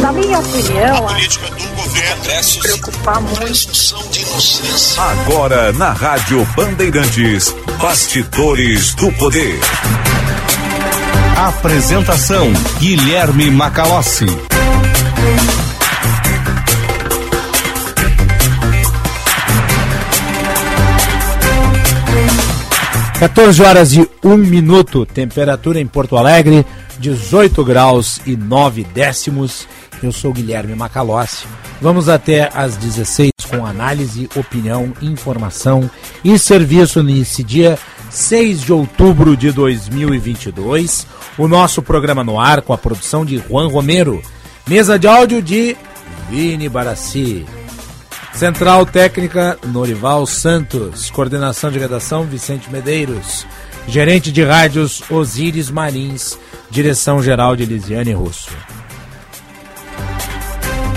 Na minha opinião, a política do governo preocupar muito. Agora na Rádio Bandeirantes, Bastidores do Poder. Apresentação Guilherme Macalossi. 14 horas e 1 minuto, temperatura em Porto Alegre, 18 graus e 9 décimos. Eu sou Guilherme Macalossi. Vamos até às 16 com análise, opinião, informação e serviço nesse dia 6 de outubro de 2022. O nosso programa no ar com a produção de Juan Romero. Mesa de áudio de Vini Barassi. Central Técnica Norival Santos, coordenação de redação Vicente Medeiros, gerente de rádios Osíris Marins, direção geral de Lisiane Russo.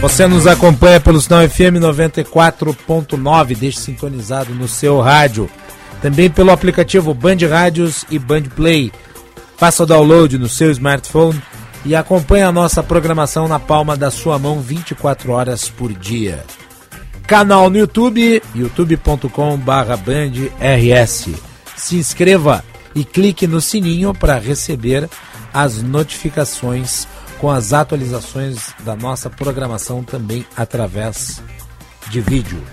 Você nos acompanha pelo Sinal FM 94.9, deixe sintonizado no seu rádio. Também pelo aplicativo Band Rádios e Band Play. Faça o download no seu smartphone e acompanhe a nossa programação na palma da sua mão 24 horas por dia canal no YouTube, youtube.com/bandrs. Se inscreva e clique no sininho para receber as notificações com as atualizações da nossa programação também através de vídeo.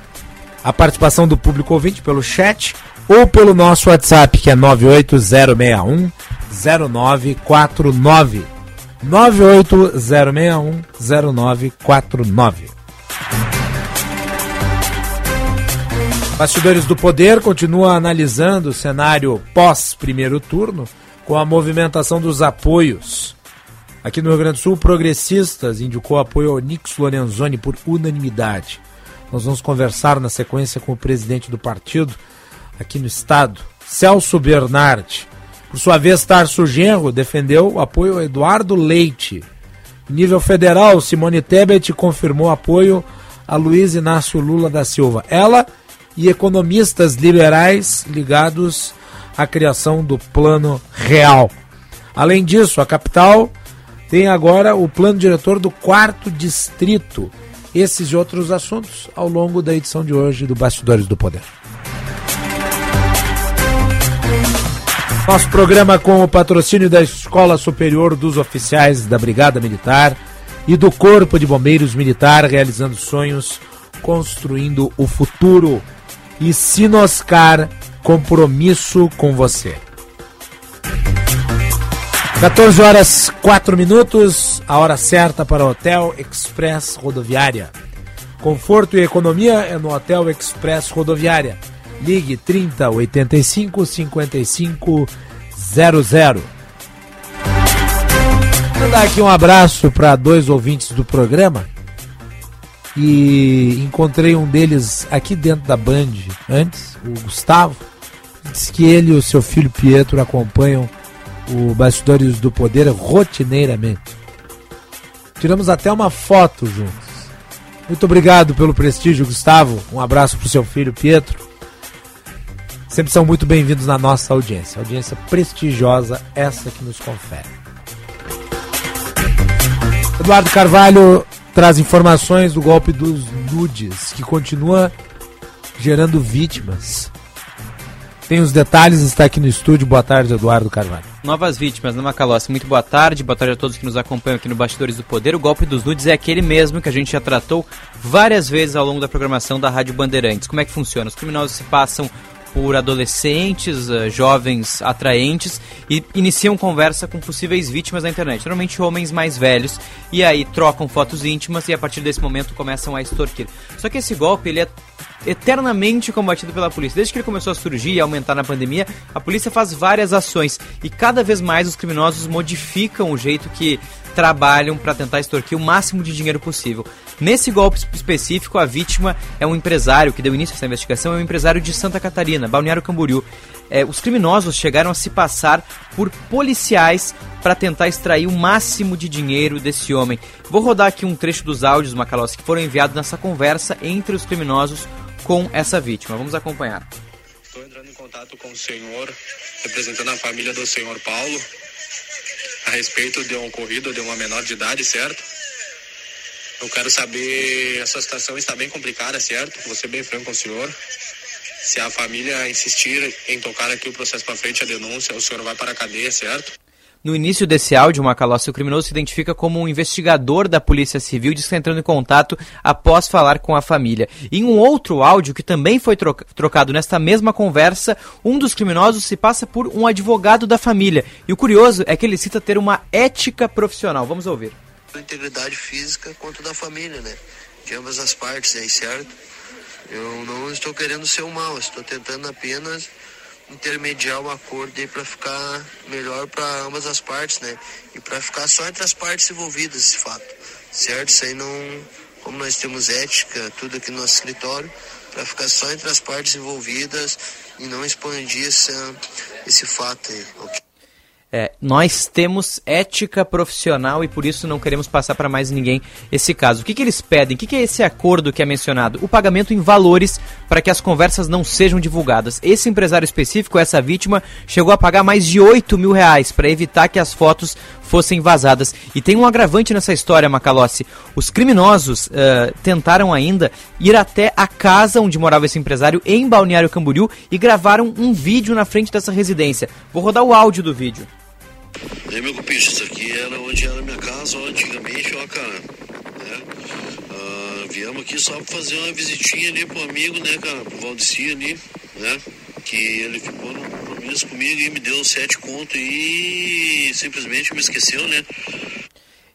A participação do público ouvinte pelo chat ou pelo nosso WhatsApp que é 98061 0949. 98061 0949. Bastidores do Poder continua analisando o cenário pós-primeiro turno com a movimentação dos apoios. Aqui no Rio Grande do Sul, Progressistas indicou apoio ao Nix Lorenzoni por unanimidade. Nós vamos conversar na sequência com o presidente do partido aqui no estado, Celso Bernardi. Por sua vez, Tarso Genro defendeu o apoio a Eduardo Leite. Em nível federal, Simone Tebet confirmou apoio a Luiz Inácio Lula da Silva. Ela e economistas liberais ligados à criação do Plano Real. Além disso, a capital tem agora o plano diretor do quarto distrito. Esses e outros assuntos ao longo da edição de hoje do Bastidores do Poder. Nosso programa com o patrocínio da Escola Superior dos Oficiais da Brigada Militar e do Corpo de Bombeiros Militar, realizando sonhos, construindo o futuro e Sinoscar Compromisso com você. 14 horas 4 minutos, a hora certa para o Hotel Express Rodoviária. Conforto e economia é no Hotel Express Rodoviária. Ligue 30 85 55 00. Vou dar aqui um abraço para dois ouvintes do programa e encontrei um deles aqui dentro da Band antes, o Gustavo. Diz que ele e o seu filho Pietro acompanham o Bastidores do Poder rotineiramente. Tiramos até uma foto juntos. Muito obrigado pelo prestígio, Gustavo. Um abraço para o seu filho Pietro. Sempre são muito bem-vindos na nossa audiência. Audiência prestigiosa, essa que nos confere. Eduardo Carvalho traz informações do golpe dos nudes, que continua gerando vítimas. Tem os detalhes, está aqui no estúdio. Boa tarde, Eduardo Carvalho. Novas vítimas, né, Macalossi? Muito boa tarde, boa tarde a todos que nos acompanham aqui no Bastidores do Poder. O golpe dos nudes é aquele mesmo que a gente já tratou várias vezes ao longo da programação da Rádio Bandeirantes. Como é que funciona? Os criminosos se passam por adolescentes, uh, jovens atraentes e iniciam conversa com possíveis vítimas da internet, normalmente homens mais velhos, e aí trocam fotos íntimas e a partir desse momento começam a extorquir. Só que esse golpe ele é eternamente combatido pela polícia. Desde que ele começou a surgir e aumentar na pandemia, a polícia faz várias ações e cada vez mais os criminosos modificam o jeito que trabalham para tentar extorquir o máximo de dinheiro possível. Nesse golpe específico, a vítima é um empresário que deu início a essa investigação, é um empresário de Santa Catarina, Balneário Camboriú. É, os criminosos chegaram a se passar por policiais para tentar extrair o máximo de dinheiro desse homem. Vou rodar aqui um trecho dos áudios, Macalossi, que foram enviados nessa conversa entre os criminosos com essa vítima. Vamos acompanhar. Estou entrando em contato com o senhor, representando a família do senhor Paulo, a respeito de um ocorrido de uma menor de idade, certo? Eu quero saber, essa situação está bem complicada, certo? Vou ser bem franco com o senhor. Se a família insistir em tocar aqui o processo para frente, a denúncia, o senhor vai para a cadeia, certo? No início desse áudio, Macalossi, o criminoso se identifica como um investigador da Polícia Civil, diz que está entrando em contato após falar com a família. Em um outro áudio, que também foi troca trocado nesta mesma conversa, um dos criminosos se passa por um advogado da família. E o curioso é que ele cita ter uma ética profissional. Vamos ouvir. Integridade física quanto da família, né? De ambas as partes aí, certo? Eu não estou querendo ser o mal, estou tentando apenas intermediar o acordo aí para ficar melhor para ambas as partes, né? E para ficar só entre as partes envolvidas esse fato, certo? Isso aí não, como nós temos ética, tudo aqui no nosso escritório, para ficar só entre as partes envolvidas e não expandir esse fato aí, ok? É, nós temos ética profissional e por isso não queremos passar para mais ninguém esse caso. O que, que eles pedem? O que, que é esse acordo que é mencionado? O pagamento em valores para que as conversas não sejam divulgadas. Esse empresário específico, essa vítima, chegou a pagar mais de 8 mil reais para evitar que as fotos fossem vazadas. E tem um agravante nessa história, Macalossi. Os criminosos uh, tentaram ainda ir até a casa onde morava esse empresário em Balneário Camboriú e gravaram um vídeo na frente dessa residência. Vou rodar o áudio do vídeo. E aí, meu cupicho, isso aqui era onde era minha casa, ó, antigamente, ó, cara, né? Ah, viemos aqui só pra fazer uma visitinha ali pro amigo, né, cara, pro Valdeci ali, né? Que ele ficou no compromisso comigo e me deu sete conto e simplesmente me esqueceu, né?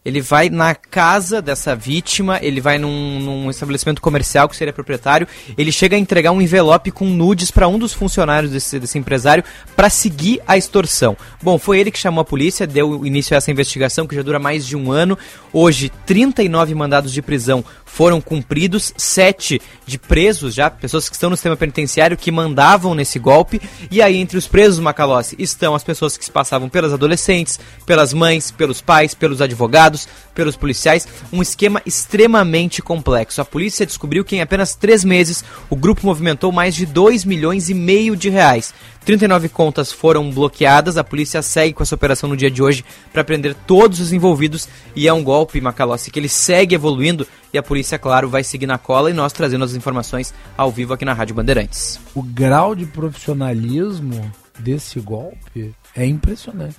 Ele vai na casa dessa vítima, ele vai num, num, estabelecimento comercial que seria proprietário, ele chega a entregar um envelope com nudes para um dos funcionários desse, desse empresário para seguir a extorsão. Bom, foi ele que chamou a polícia, deu início a essa investigação que já dura mais de um ano. Hoje, 39 mandados de prisão foram cumpridos, sete de presos já, pessoas que estão no sistema penitenciário que mandavam nesse golpe. E aí, entre os presos, Macalossi, estão as pessoas que se passavam pelas adolescentes, pelas mães, pelos pais, pelos advogados, pelos policiais. Um esquema extremamente complexo. A polícia descobriu que em apenas três meses o grupo movimentou mais de 2 milhões e meio de reais. 39 contas foram bloqueadas. A polícia segue com essa operação no dia de hoje para prender todos os envolvidos. E é um golpe, Macalossi, que ele segue evoluindo. E a polícia, claro, vai seguir na cola. E nós trazendo as informações ao vivo aqui na Rádio Bandeirantes. O grau de profissionalismo desse golpe é impressionante.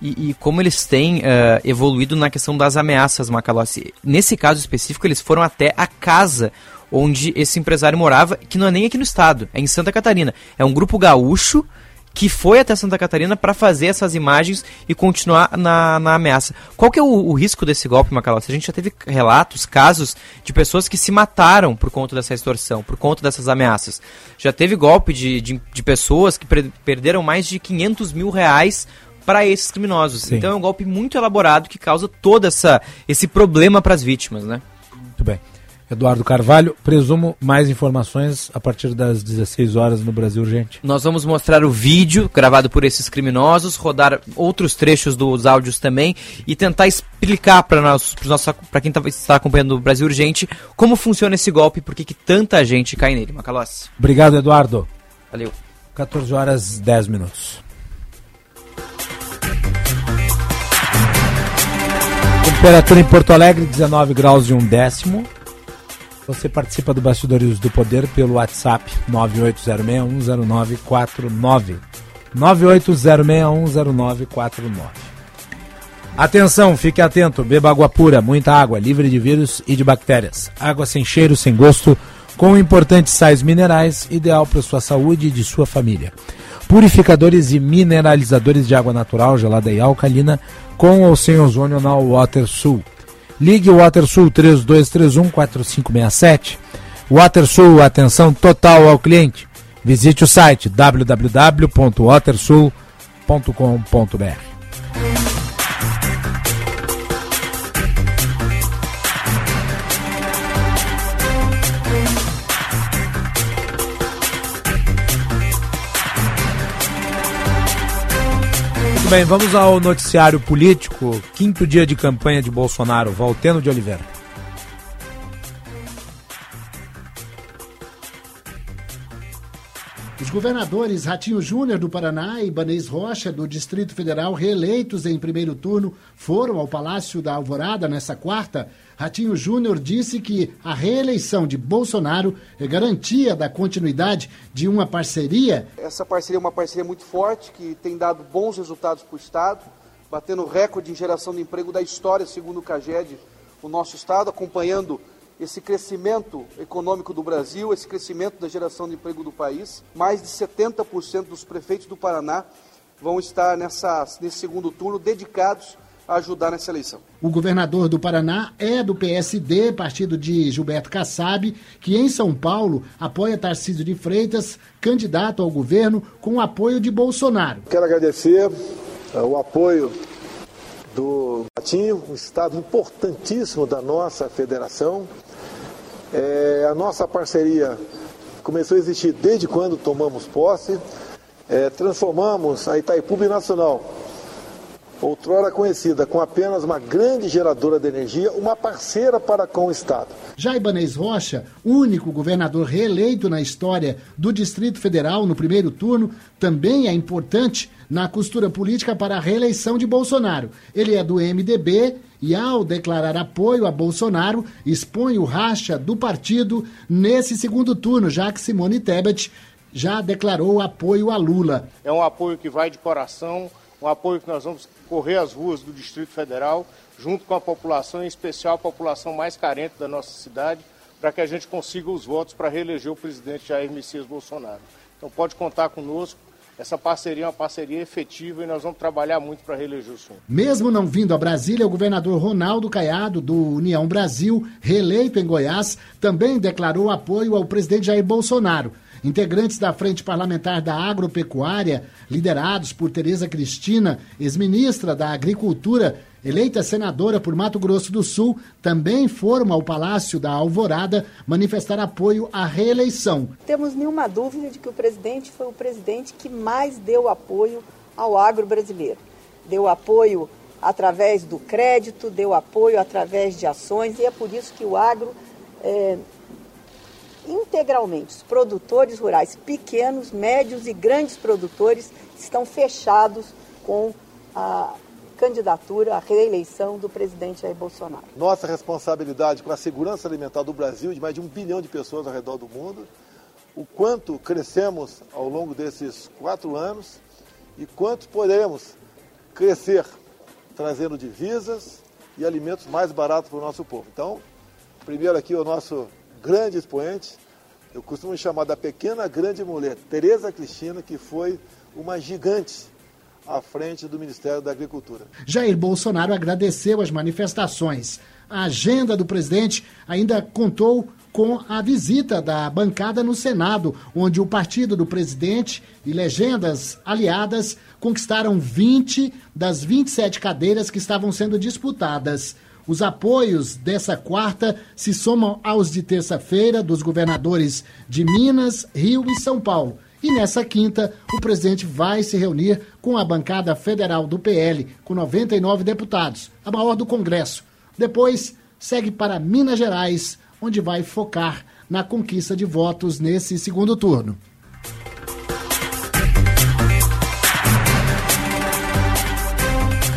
E, e, como eles têm uh, evoluído na questão das ameaças, Macalossi. Nesse caso específico, eles foram até a casa onde esse empresário morava, que não é nem aqui no estado, é em Santa Catarina. É um grupo gaúcho que foi até Santa Catarina para fazer essas imagens e continuar na, na ameaça. Qual que é o, o risco desse golpe, Macalossi? A gente já teve relatos, casos de pessoas que se mataram por conta dessa extorsão, por conta dessas ameaças. Já teve golpe de, de, de pessoas que perderam mais de 500 mil reais para esses criminosos. Sim. Então é um golpe muito elaborado que causa todo essa, esse problema para as vítimas, né? Muito bem. Eduardo Carvalho, presumo mais informações a partir das 16 horas no Brasil Urgente. Nós vamos mostrar o vídeo gravado por esses criminosos, rodar outros trechos dos áudios também e tentar explicar para nós, para quem tá, está acompanhando o Brasil Urgente, como funciona esse golpe e por que, que tanta gente cai nele. Macalossi. Obrigado, Eduardo. Valeu. 14 horas 10 minutos. Temperatura em Porto Alegre, 19 graus e um décimo. Você participa do Bastidores do Poder pelo WhatsApp 980610949. 980610949. Atenção, fique atento, beba água pura, muita água, livre de vírus e de bactérias. Água sem cheiro, sem gosto, com importantes sais minerais, ideal para sua saúde e de sua família. Purificadores e mineralizadores de água natural, gelada e alcalina, com ou sem ozônio na WaterSul. Ligue o WaterSul 3231 4567. WaterSul, atenção total ao cliente. Visite o site www.watersul.com.br. Muito bem, vamos ao noticiário político. Quinto dia de campanha de Bolsonaro. Valteno de Oliveira. Os governadores Ratinho Júnior do Paraná e Banês Rocha do Distrito Federal, reeleitos em primeiro turno, foram ao Palácio da Alvorada nessa quarta. Ratinho Júnior disse que a reeleição de Bolsonaro é garantia da continuidade de uma parceria. Essa parceria é uma parceria muito forte que tem dado bons resultados para o Estado, batendo recorde em geração de emprego da história, segundo o CAGED, o nosso Estado, acompanhando esse crescimento econômico do Brasil, esse crescimento da geração de emprego do país. Mais de 70% dos prefeitos do Paraná vão estar nessa, nesse segundo turno dedicados ajudar nessa eleição. O governador do Paraná é do PSD, partido de Gilberto Kassab, que em São Paulo apoia Tarcísio de Freitas, candidato ao governo, com o apoio de Bolsonaro. Quero agradecer uh, o apoio do Patinho, um estado importantíssimo da nossa federação. É, a nossa parceria começou a existir desde quando tomamos posse. É, transformamos a Itaipu Nacional, outrora conhecida com apenas uma grande geradora de energia, uma parceira para com o Estado. Já Ibanez Rocha, único governador reeleito na história do Distrito Federal no primeiro turno, também é importante na costura política para a reeleição de Bolsonaro. Ele é do MDB e, ao declarar apoio a Bolsonaro, expõe o racha do partido nesse segundo turno, já que Simone Tebet já declarou apoio a Lula. É um apoio que vai de coração, um apoio que nós vamos correr as ruas do Distrito Federal, junto com a população, em especial a população mais carente da nossa cidade, para que a gente consiga os votos para reeleger o presidente Jair Messias Bolsonaro. Então pode contar conosco essa parceria é uma parceria efetiva e nós vamos trabalhar muito para reeleger o senhor. Mesmo não vindo a Brasília, o governador Ronaldo Caiado, do União Brasil, reeleito em Goiás, também declarou apoio ao presidente Jair Bolsonaro. Integrantes da Frente Parlamentar da Agropecuária, liderados por Tereza Cristina, ex-ministra da Agricultura, eleita senadora por Mato Grosso do Sul, também foram ao Palácio da Alvorada manifestar apoio à reeleição. Temos nenhuma dúvida de que o presidente foi o presidente que mais deu apoio ao agro brasileiro. Deu apoio através do crédito, deu apoio através de ações, e é por isso que o agro, é, integralmente, os produtores rurais, pequenos, médios e grandes produtores, estão fechados com a candidatura à reeleição do presidente Jair Bolsonaro. Nossa responsabilidade com a segurança alimentar do Brasil, de mais de um bilhão de pessoas ao redor do mundo, o quanto crescemos ao longo desses quatro anos e quanto poderemos crescer trazendo divisas e alimentos mais baratos para o nosso povo. Então, primeiro aqui o nosso grande expoente, eu costumo chamar da pequena grande mulher, Tereza Cristina, que foi uma gigante à frente do Ministério da Agricultura. Jair Bolsonaro agradeceu as manifestações. A agenda do presidente ainda contou com a visita da bancada no Senado, onde o partido do presidente e legendas aliadas conquistaram 20 das 27 cadeiras que estavam sendo disputadas. Os apoios dessa quarta se somam aos de terça-feira dos governadores de Minas, Rio e São Paulo. E nessa quinta, o presidente vai se reunir com a bancada federal do PL, com 99 deputados, a maior do Congresso. Depois, segue para Minas Gerais, onde vai focar na conquista de votos nesse segundo turno.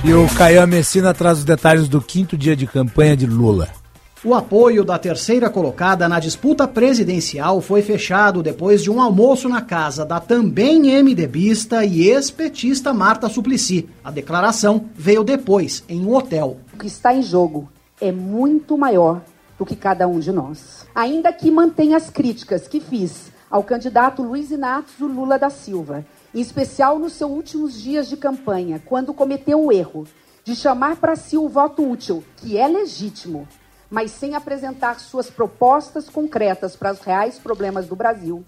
E o Caio Messina traz os detalhes do quinto dia de campanha de Lula. O apoio da terceira colocada na disputa presidencial foi fechado depois de um almoço na casa da também MDBista e ex-petista Marta Suplicy. A declaração veio depois, em um hotel. O que está em jogo é muito maior do que cada um de nós. Ainda que mantenha as críticas que fiz ao candidato Luiz Inácio Lula da Silva, em especial nos seus últimos dias de campanha, quando cometeu o erro de chamar para si o voto útil, que é legítimo, mas sem apresentar suas propostas concretas para os reais problemas do Brasil,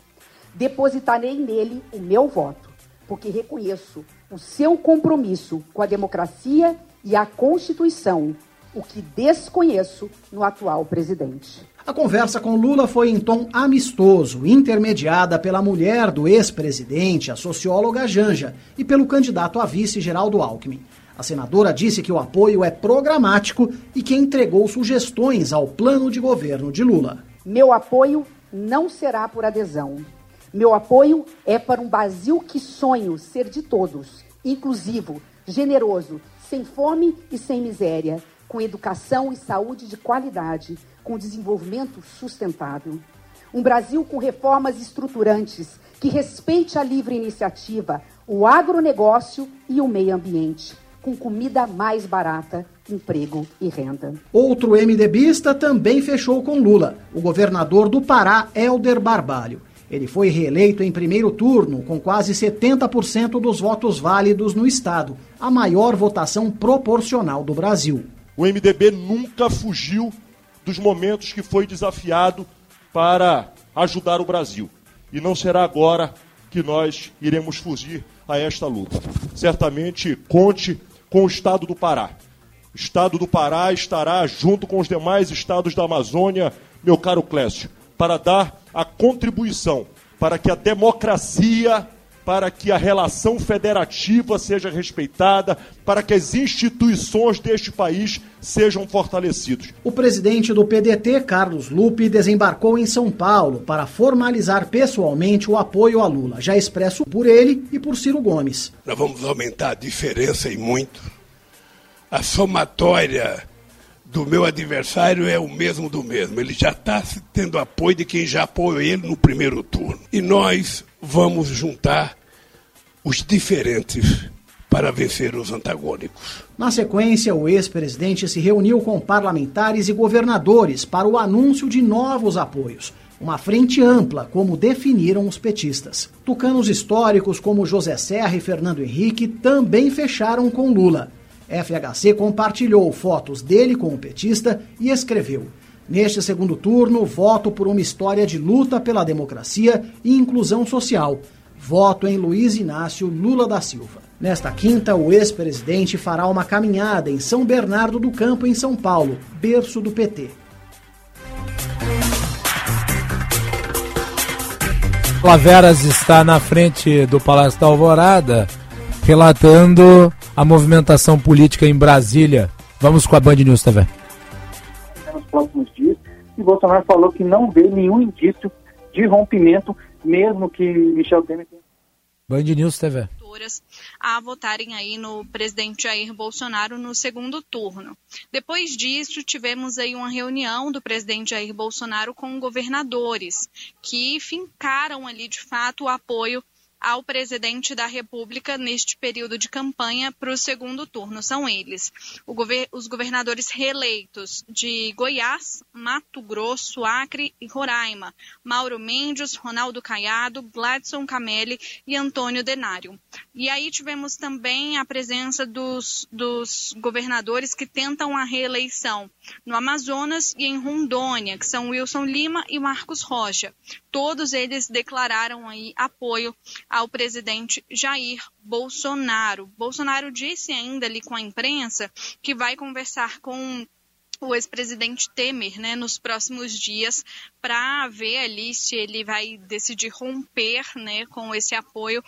depositarei nele o meu voto, porque reconheço o seu compromisso com a democracia e a Constituição, o que desconheço no atual presidente. A conversa com Lula foi em tom amistoso, intermediada pela mulher do ex-presidente, a socióloga Janja, e pelo candidato a vice Geraldo Alckmin. A senadora disse que o apoio é programático e que entregou sugestões ao plano de governo de Lula. Meu apoio não será por adesão, Meu apoio é para um Brasil que sonho ser de todos, inclusivo, generoso, sem fome e sem miséria, com educação e saúde de qualidade, com desenvolvimento sustentável. Um Brasil com reformas estruturantes que respeite a livre iniciativa, o agronegócio e o meio ambiente, com comida mais barata, emprego e renda. Outro MDBista também fechou com Lula, o governador do Pará, Helder Barbalho. Ele foi reeleito em primeiro turno, com quase 70% dos votos válidos no estado, a maior votação proporcional do Brasil. O MDB nunca fugiu dos momentos que foi desafiado para ajudar o Brasil. E não será agora que nós iremos fugir a esta luta. Certamente conte com o Estado do Pará. O Estado do Pará estará junto com os demais estados da Amazônia, meu caro Clécio, para dar a contribuição para que a democracia para que a relação federativa seja respeitada, para que as instituições deste país sejam fortalecidas. O presidente do PDT, Carlos Lupe, desembarcou em São Paulo para formalizar pessoalmente o apoio a Lula, já expresso por ele e por Ciro Gomes. Nós vamos aumentar a diferença e muito. A somatória do meu adversário é o mesmo do mesmo. Ele já está tendo apoio de quem já apoiou ele no primeiro turno. E nós vamos juntar os diferentes para vencer os antagônicos. Na sequência, o ex-presidente se reuniu com parlamentares e governadores para o anúncio de novos apoios. Uma frente ampla, como definiram os petistas. Tucanos históricos como José Serra e Fernando Henrique também fecharam com Lula. FHC compartilhou fotos dele com o petista e escreveu: Neste segundo turno, voto por uma história de luta pela democracia e inclusão social. Voto em Luiz Inácio Lula da Silva. Nesta quinta, o ex-presidente fará uma caminhada em São Bernardo do Campo, em São Paulo, berço do PT. Laveras está na frente do Palácio da Alvorada, relatando a movimentação política em Brasília. Vamos com a Band News TV próximos dias, e Bolsonaro falou que não vê nenhum indício de rompimento, mesmo que Michel Temer tenha. Band News TV a votarem aí no presidente Jair Bolsonaro no segundo turno. Depois disso, tivemos aí uma reunião do presidente Jair Bolsonaro com governadores, que fincaram ali de fato o apoio ao presidente da República neste período de campanha para o segundo turno. São eles gover os governadores reeleitos de Goiás, Mato Grosso, Acre e Roraima, Mauro Mendes, Ronaldo Caiado, Gladson Camelli e Antônio Denário. E aí tivemos também a presença dos, dos governadores que tentam a reeleição no Amazonas e em Rondônia, que são Wilson Lima e Marcos Rocha. Todos eles declararam aí apoio ao presidente Jair Bolsonaro. Bolsonaro disse ainda ali com a imprensa que vai conversar com o ex-presidente Temer, né, nos próximos dias, para ver ali se ele vai decidir romper, né, com esse apoio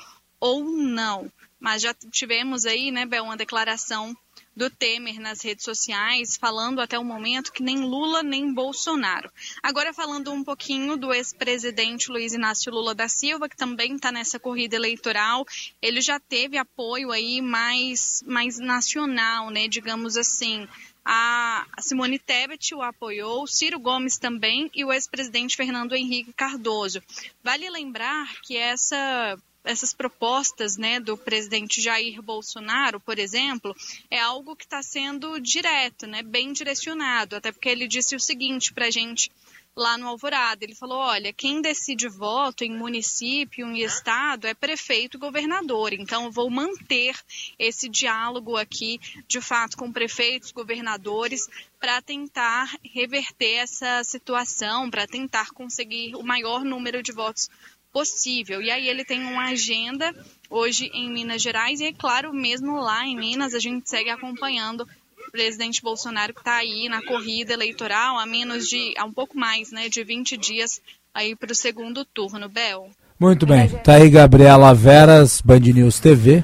ou não. Mas já tivemos aí, né, Bel, uma declaração do Temer nas redes sociais, falando até o momento que nem Lula nem Bolsonaro. Agora falando um pouquinho do ex-presidente Luiz Inácio Lula da Silva, que também está nessa corrida eleitoral, ele já teve apoio aí mais, mais nacional, né, digamos assim. A Simone Tebet o apoiou, Ciro Gomes também e o ex-presidente Fernando Henrique Cardoso. Vale lembrar que essa essas propostas né, do presidente Jair Bolsonaro, por exemplo, é algo que está sendo direto, né, bem direcionado, até porque ele disse o seguinte para a gente lá no Alvorada. Ele falou: olha, quem decide voto em município, em estado, é prefeito e governador. Então, eu vou manter esse diálogo aqui, de fato, com prefeitos, governadores, para tentar reverter essa situação, para tentar conseguir o maior número de votos possível. E aí ele tem uma agenda hoje em Minas Gerais e, é claro, mesmo lá em Minas, a gente segue acompanhando o presidente Bolsonaro que está aí na corrida eleitoral a menos de, a um pouco mais, né, de 20 dias aí para o segundo turno, Bel. Muito bem, tá aí Gabriela Veras, Band News TV.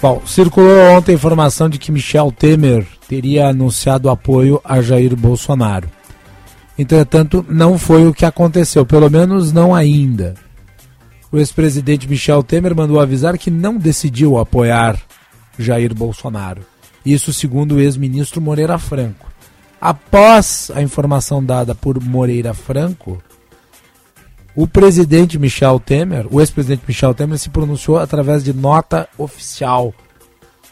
Bom, circulou ontem a informação de que Michel Temer teria anunciado apoio a Jair Bolsonaro. Entretanto, não foi o que aconteceu, pelo menos não ainda. o ex-presidente Michel Temer mandou avisar que não decidiu apoiar Jair Bolsonaro. Isso segundo o ex-ministro Moreira Franco. Após a informação dada por Moreira Franco, o presidente Michel Temer, o ex-presidente Michel Temer, se pronunciou através de nota oficial.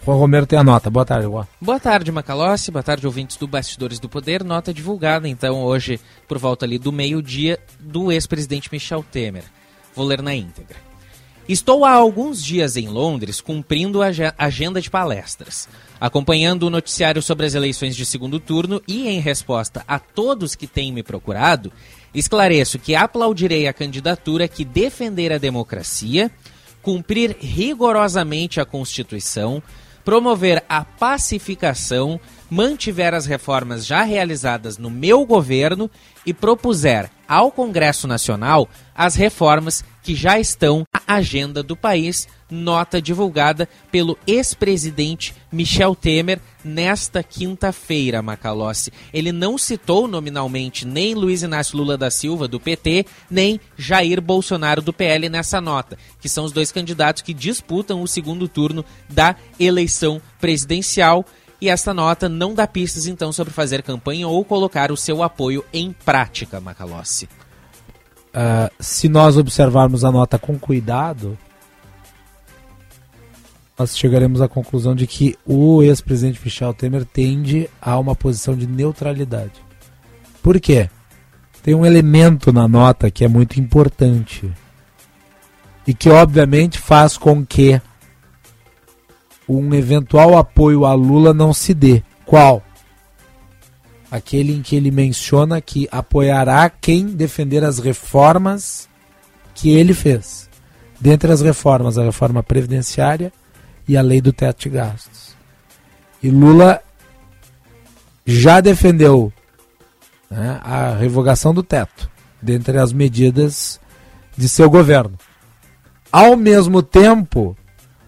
Juan Romero tem a nota. Boa tarde, Juan. Boa tarde, Macalossi. Boa tarde, ouvintes do Bastidores do Poder. Nota divulgada, então, hoje, por volta ali do meio-dia, do ex-presidente Michel Temer. Vou ler na íntegra. Estou há alguns dias em Londres cumprindo a agenda de palestras, acompanhando o noticiário sobre as eleições de segundo turno e, em resposta a todos que têm me procurado, esclareço que aplaudirei a candidatura que defender a democracia, cumprir rigorosamente a Constituição, promover a pacificação, mantiver as reformas já realizadas no meu governo e propuser ao Congresso Nacional as reformas que já estão na agenda do país, nota divulgada pelo ex-presidente Michel Temer nesta quinta-feira, Macalossi. Ele não citou nominalmente nem Luiz Inácio Lula da Silva, do PT, nem Jair Bolsonaro, do PL, nessa nota, que são os dois candidatos que disputam o segundo turno da eleição presidencial. E esta nota não dá pistas, então, sobre fazer campanha ou colocar o seu apoio em prática, Macalossi. Uh, se nós observarmos a nota com cuidado, nós chegaremos à conclusão de que o ex-presidente Michel Temer tende a uma posição de neutralidade. Por quê? Tem um elemento na nota que é muito importante e que, obviamente, faz com que um eventual apoio a Lula não se dê. Qual? Aquele em que ele menciona que apoiará quem defender as reformas que ele fez. Dentre as reformas, a reforma previdenciária e a lei do teto de gastos. E Lula já defendeu né, a revogação do teto, dentre as medidas de seu governo. Ao mesmo tempo,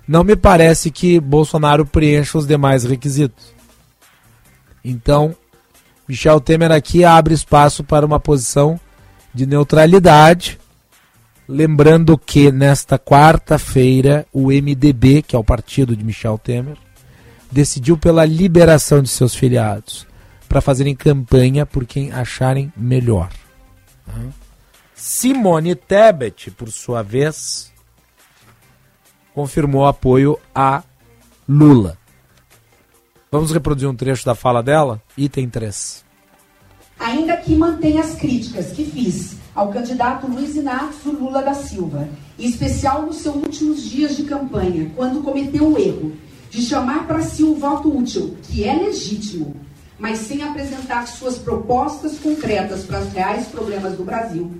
não me parece que Bolsonaro preencha os demais requisitos. Então, Michel Temer aqui abre espaço para uma posição de neutralidade. Lembrando que nesta quarta-feira o MDB, que é o partido de Michel Temer, decidiu pela liberação de seus filiados para fazerem campanha por quem acharem melhor. Simone Tebet, por sua vez, confirmou apoio a Lula. Vamos reproduzir um trecho da fala dela? Item 3. Ainda que mantenha as críticas que fiz ao candidato Luiz Inácio Lula da Silva, em especial nos seus últimos dias de campanha, quando cometeu o erro de chamar para si o voto útil, que é legítimo, mas sem apresentar suas propostas concretas para os reais problemas do Brasil,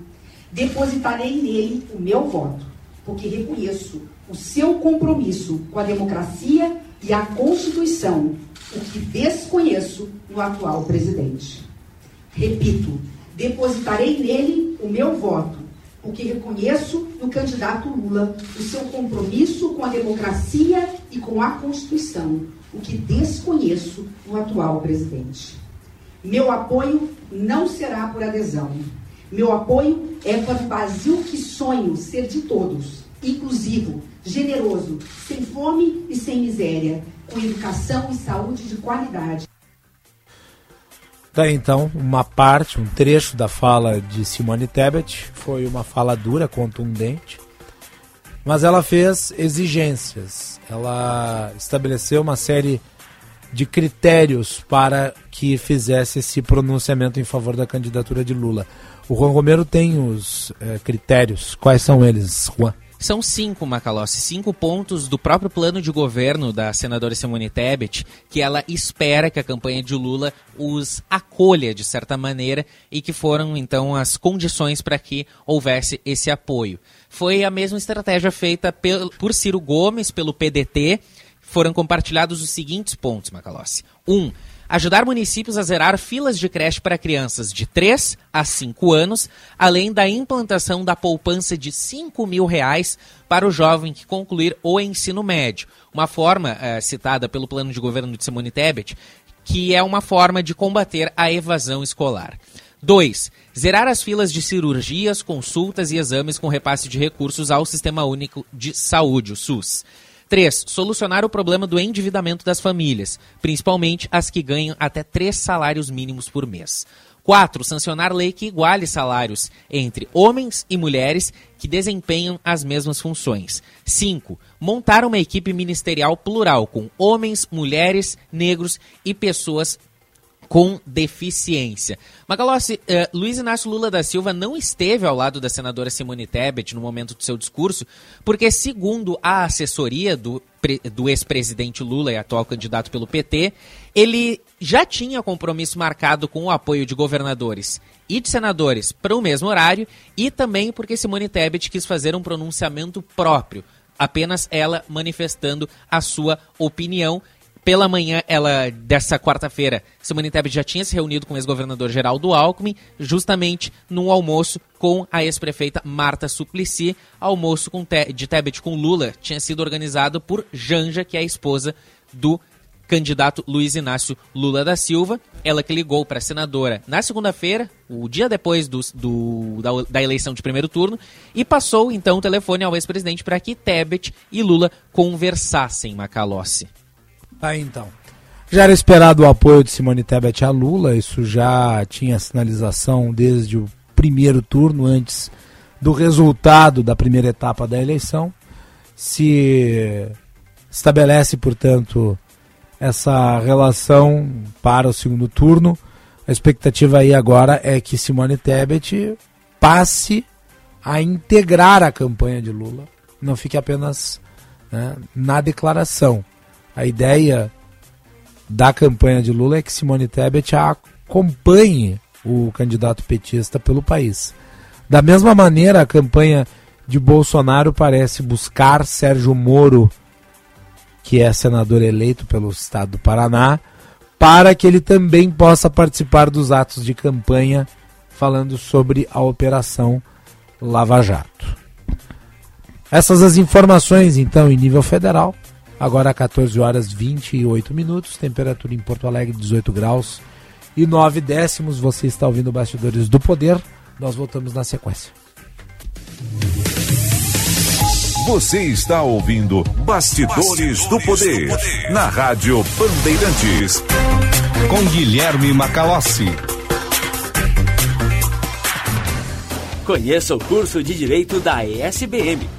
depositarei nele o meu voto, porque reconheço o seu compromisso com a democracia e a Constituição, o que desconheço no atual presidente. Repito, depositarei nele o meu voto, porque reconheço no candidato Lula o seu compromisso com a democracia e com a Constituição, o que desconheço no atual presidente. Meu apoio não será por adesão. Meu apoio é para o Brasil que sonho ser de todos, inclusivo, generoso, sem fome e sem miséria, com educação e saúde de qualidade. Tá então uma parte, um trecho da fala de Simone Tebet, foi uma fala dura, contundente, mas ela fez exigências. Ela estabeleceu uma série de critérios para que fizesse esse pronunciamento em favor da candidatura de Lula. O Juan Romero tem os é, critérios. Quais são eles, Juan? São cinco, Macalossi, cinco pontos do próprio plano de governo da senadora Simone Tebet, que ela espera que a campanha de Lula os acolha de certa maneira e que foram então as condições para que houvesse esse apoio. Foi a mesma estratégia feita por Ciro Gomes, pelo PDT. Foram compartilhados os seguintes pontos, Macalossi. Um, ajudar municípios a zerar filas de creche para crianças de 3 a 5 anos, além da implantação da poupança de 5 mil reais para o jovem que concluir o ensino médio. Uma forma é, citada pelo plano de governo de Simone Tebet, que é uma forma de combater a evasão escolar. 2. Zerar as filas de cirurgias, consultas e exames com repasse de recursos ao Sistema Único de Saúde, o SUS. 3. Solucionar o problema do endividamento das famílias, principalmente as que ganham até três salários mínimos por mês. 4. Sancionar lei que iguale salários entre homens e mulheres que desempenham as mesmas funções. 5. Montar uma equipe ministerial plural com homens, mulheres, negros e pessoas com deficiência. Macalossi, uh, Luiz Inácio Lula da Silva não esteve ao lado da senadora Simone Tebet no momento do seu discurso, porque, segundo a assessoria do, do ex-presidente Lula e atual candidato pelo PT, ele já tinha compromisso marcado com o apoio de governadores e de senadores para o mesmo horário, e também porque Simone Tebet quis fazer um pronunciamento próprio apenas ela manifestando a sua opinião pela manhã ela dessa quarta-feira, Simone Tebet já tinha se reunido com o ex-governador Geraldo Alckmin, justamente no almoço com a ex-prefeita Marta Suplicy. Almoço Te de Tebet com Lula tinha sido organizado por Janja, que é a esposa do candidato Luiz Inácio Lula da Silva. Ela que ligou para a senadora na segunda-feira, o dia depois do, do da, da, eleição de primeiro turno, e passou então o telefone ao ex-presidente para que Tebet e Lula conversassem, Macalossi. Tá, então. Já era esperado o apoio de Simone Tebet a Lula, isso já tinha sinalização desde o primeiro turno, antes do resultado da primeira etapa da eleição. Se estabelece, portanto, essa relação para o segundo turno. A expectativa aí agora é que Simone Tebet passe a integrar a campanha de Lula, não fique apenas né, na declaração. A ideia da campanha de Lula é que Simone Tebet acompanhe o candidato petista pelo país. Da mesma maneira, a campanha de Bolsonaro parece buscar Sérgio Moro, que é senador eleito pelo estado do Paraná, para que ele também possa participar dos atos de campanha falando sobre a operação Lava Jato. Essas as informações, então, em nível federal. Agora 14 horas 28 minutos, temperatura em Porto Alegre 18 graus e 9 décimos. Você está ouvindo Bastidores do Poder. Nós voltamos na sequência. Você está ouvindo Bastidores, Bastidores do, poder, do, poder, na Rádio Bandeirantes. Com Guilherme Macalossi. Conheça o curso de Direito da ESBM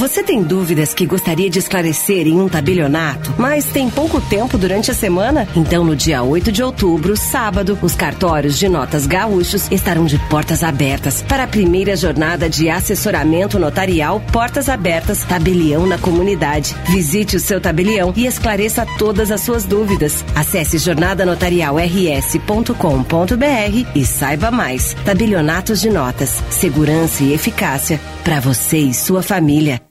Você tem dúvidas que gostaria de esclarecer em um tabelionato, mas tem pouco tempo durante a semana? Então, no dia 8 de outubro, sábado, os cartórios de notas gaúchos estarão de portas abertas para a primeira jornada de assessoramento notarial Portas Abertas Tabelião na Comunidade. Visite o seu tabelião e esclareça todas as suas dúvidas. Acesse jornadanotarialrs.com.br e saiba mais. Tabelionatos de notas, segurança e eficácia para você e sua família.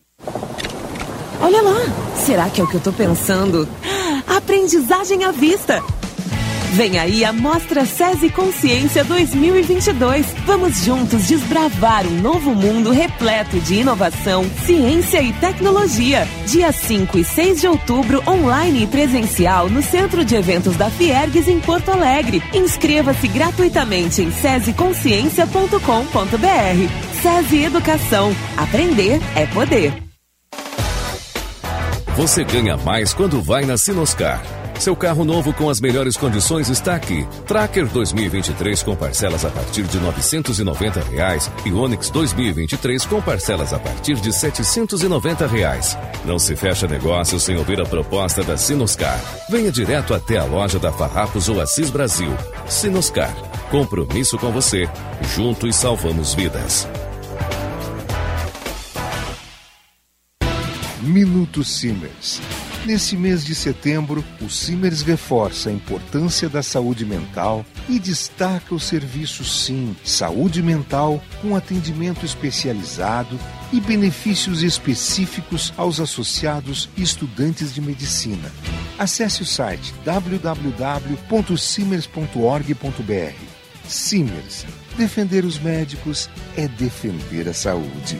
Olha lá, será que é o que eu tô pensando? Aprendizagem à vista! Vem aí a Mostra SESI Consciência 2022. Vamos juntos desbravar um novo mundo repleto de inovação, ciência e tecnologia. Dia 5 e 6 de outubro, online e presencial no Centro de Eventos da Fiergues em Porto Alegre. Inscreva-se gratuitamente em sesiconsciência.com.br. SESI Educação. Aprender é poder. Você ganha mais quando vai na Sinoscar. Seu carro novo com as melhores condições está aqui. Tracker 2023 com parcelas a partir de 990 reais e Onix 2023 com parcelas a partir de 790 reais. Não se fecha negócio sem ouvir a proposta da Sinoscar. Venha direto até a loja da Farrapos ou Assis Brasil. Sinoscar. Compromisso com você. Juntos salvamos vidas. Minuto Siemens. Nesse mês de setembro, o Simers reforça a importância da saúde mental e destaca o serviço Sim Saúde Mental com atendimento especializado e benefícios específicos aos associados e estudantes de medicina. Acesse o site www.simers.org.br. Simers. Defender os médicos é defender a saúde.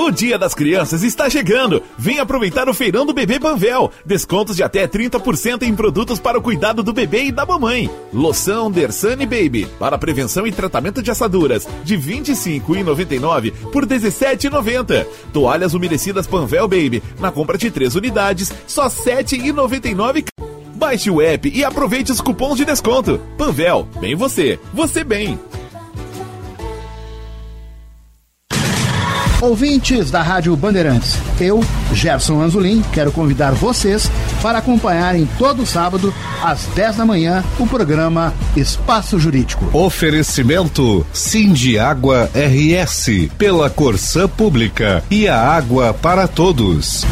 O Dia das Crianças está chegando. Vem aproveitar o feirão do bebê Panvel. Descontos de até 30% em produtos para o cuidado do bebê e da mamãe. Loção Dersane Baby para prevenção e tratamento de assaduras de R$ 25,99 por R$ 17,90. Toalhas umedecidas Panvel Baby na compra de três unidades só R$ 7,99. Baixe o app e aproveite os cupons de desconto. Panvel, bem você, você bem. Ouvintes da Rádio Bandeirantes, eu, Gerson Anzolin, quero convidar vocês para acompanharem todo sábado, às 10 da manhã, o programa Espaço Jurídico. Oferecimento Cindy Água RS, pela Corsã Pública e a água para todos.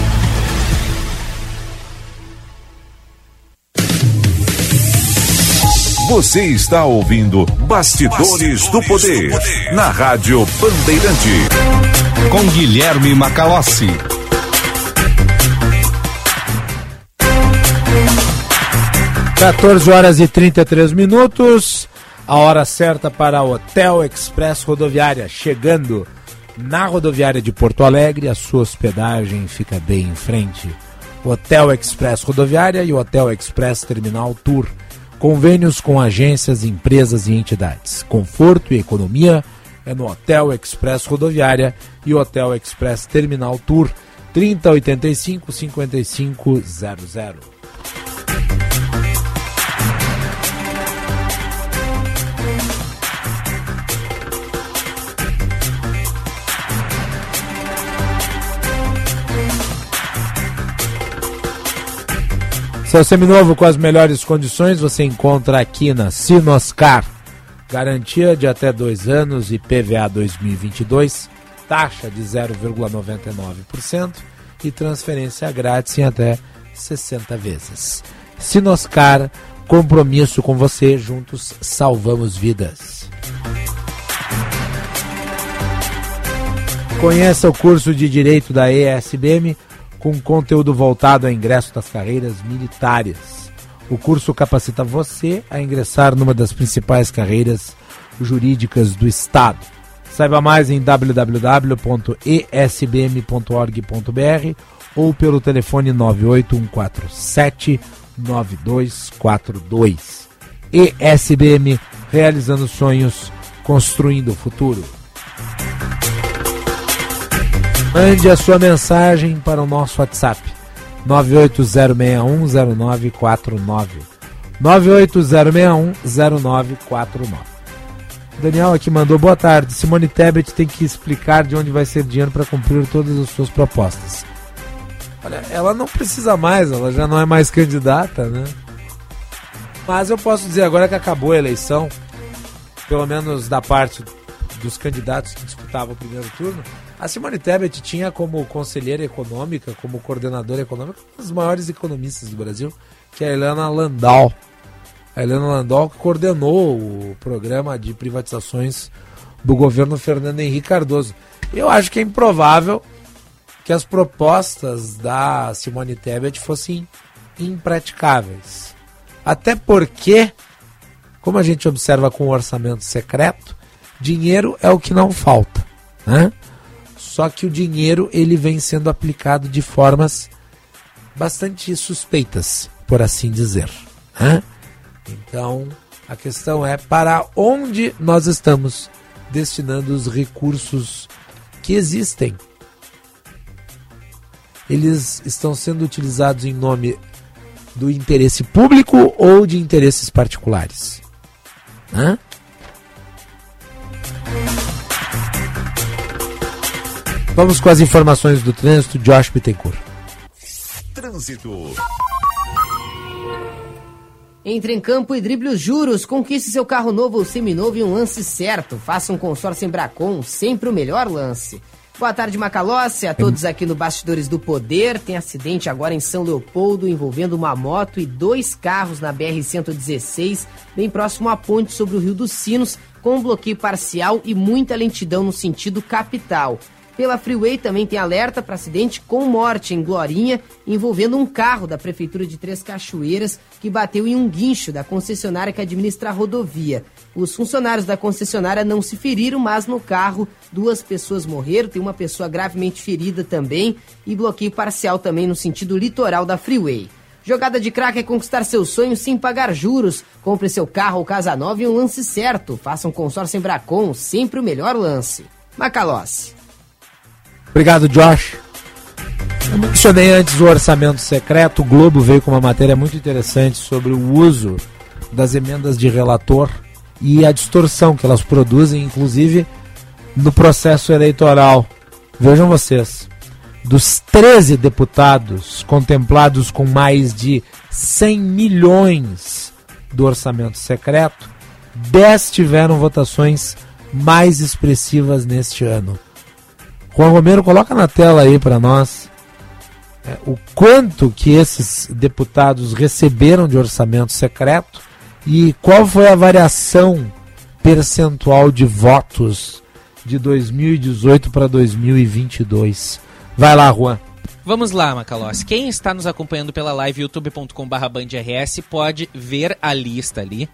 Você está ouvindo Bastidores, Bastidores do, poder, do Poder na Rádio Bandeirante. Com Guilherme Macalossi. Quatorze horas e 33 minutos. A hora certa para Hotel Express Rodoviária. Chegando na rodoviária de Porto Alegre, a sua hospedagem fica bem em frente. Hotel Express Rodoviária e Hotel Express Terminal Tour Convênios com agências, empresas e entidades. Conforto e economia é no Hotel Express Rodoviária e Hotel Express Terminal Tour 3085 5500. Seu seminovo com as melhores condições você encontra aqui na Sinoscar. Garantia de até dois anos e PVA 2022, taxa de 0,99% e transferência grátis em até 60 vezes. Sinoscar, compromisso com você, juntos salvamos vidas. Conheça o curso de Direito da ESBM com conteúdo voltado ao ingresso das carreiras militares. O curso capacita você a ingressar numa das principais carreiras jurídicas do Estado. Saiba mais em www.esbm.org.br ou pelo telefone 98147 9242. ESBM realizando sonhos, construindo o futuro. Mande a sua mensagem para o nosso WhatsApp 980610949. 980610949. Daniel aqui mandou boa tarde. Simone Tebet tem que explicar de onde vai ser dinheiro para cumprir todas as suas propostas. Olha, ela não precisa mais, ela já não é mais candidata, né? Mas eu posso dizer agora que acabou a eleição, pelo menos da parte dos candidatos que disputavam o primeiro turno, a Simone Tebet tinha como conselheira econômica, como coordenadora econômica, uma das maiores economistas do Brasil, que é a Helena Landau. A Helena Landau que coordenou o programa de privatizações do governo Fernando Henrique Cardoso. Eu acho que é improvável que as propostas da Simone Tebet fossem impraticáveis. Até porque, como a gente observa com o orçamento secreto, dinheiro é o que não falta. Né? Só que o dinheiro ele vem sendo aplicado de formas bastante suspeitas, por assim dizer. Então, A questão é para onde nós estamos destinando os recursos que existem. Eles estão sendo utilizados em nome do interesse público ou de interesses particulares? Vamos com as informações do trânsito, Josh Bittencourt. Trânsito. Entre em campo e drible os juros, conquiste seu carro novo ou seminovo em um lance certo. Faça um consórcio em Bracon, sempre o melhor lance. Boa tarde, Macalossi, a todos aqui no Bastidores do Poder. Tem acidente agora em São Leopoldo envolvendo uma moto e dois carros na BR-116, bem próximo à ponte sobre o Rio dos Sinos, com um bloqueio parcial e muita lentidão no sentido capital. Pela Freeway também tem alerta para acidente com morte em Glorinha, envolvendo um carro da Prefeitura de Três Cachoeiras que bateu em um guincho da concessionária que administra a rodovia. Os funcionários da concessionária não se feriram, mas no carro duas pessoas morreram, tem uma pessoa gravemente ferida também e bloqueio parcial também no sentido litoral da Freeway. Jogada de craque é conquistar seu sonho sem pagar juros. Compre seu carro ou casa nova em um lance certo. Faça um consórcio em Bracon, sempre o melhor lance. Macalossi. Obrigado, Josh. Eu mencionei antes o orçamento secreto. O Globo veio com uma matéria muito interessante sobre o uso das emendas de relator e a distorção que elas produzem, inclusive no processo eleitoral. Vejam vocês, dos 13 deputados contemplados com mais de 100 milhões do orçamento secreto, 10 tiveram votações mais expressivas neste ano. Juan Romero, coloca na tela aí para nós é, o quanto que esses deputados receberam de orçamento secreto e qual foi a variação percentual de votos de 2018 para 2022. Vai lá, Juan. Vamos lá, Macalossi. Quem está nos acompanhando pela live youtube.com/bandrs pode ver a lista ali.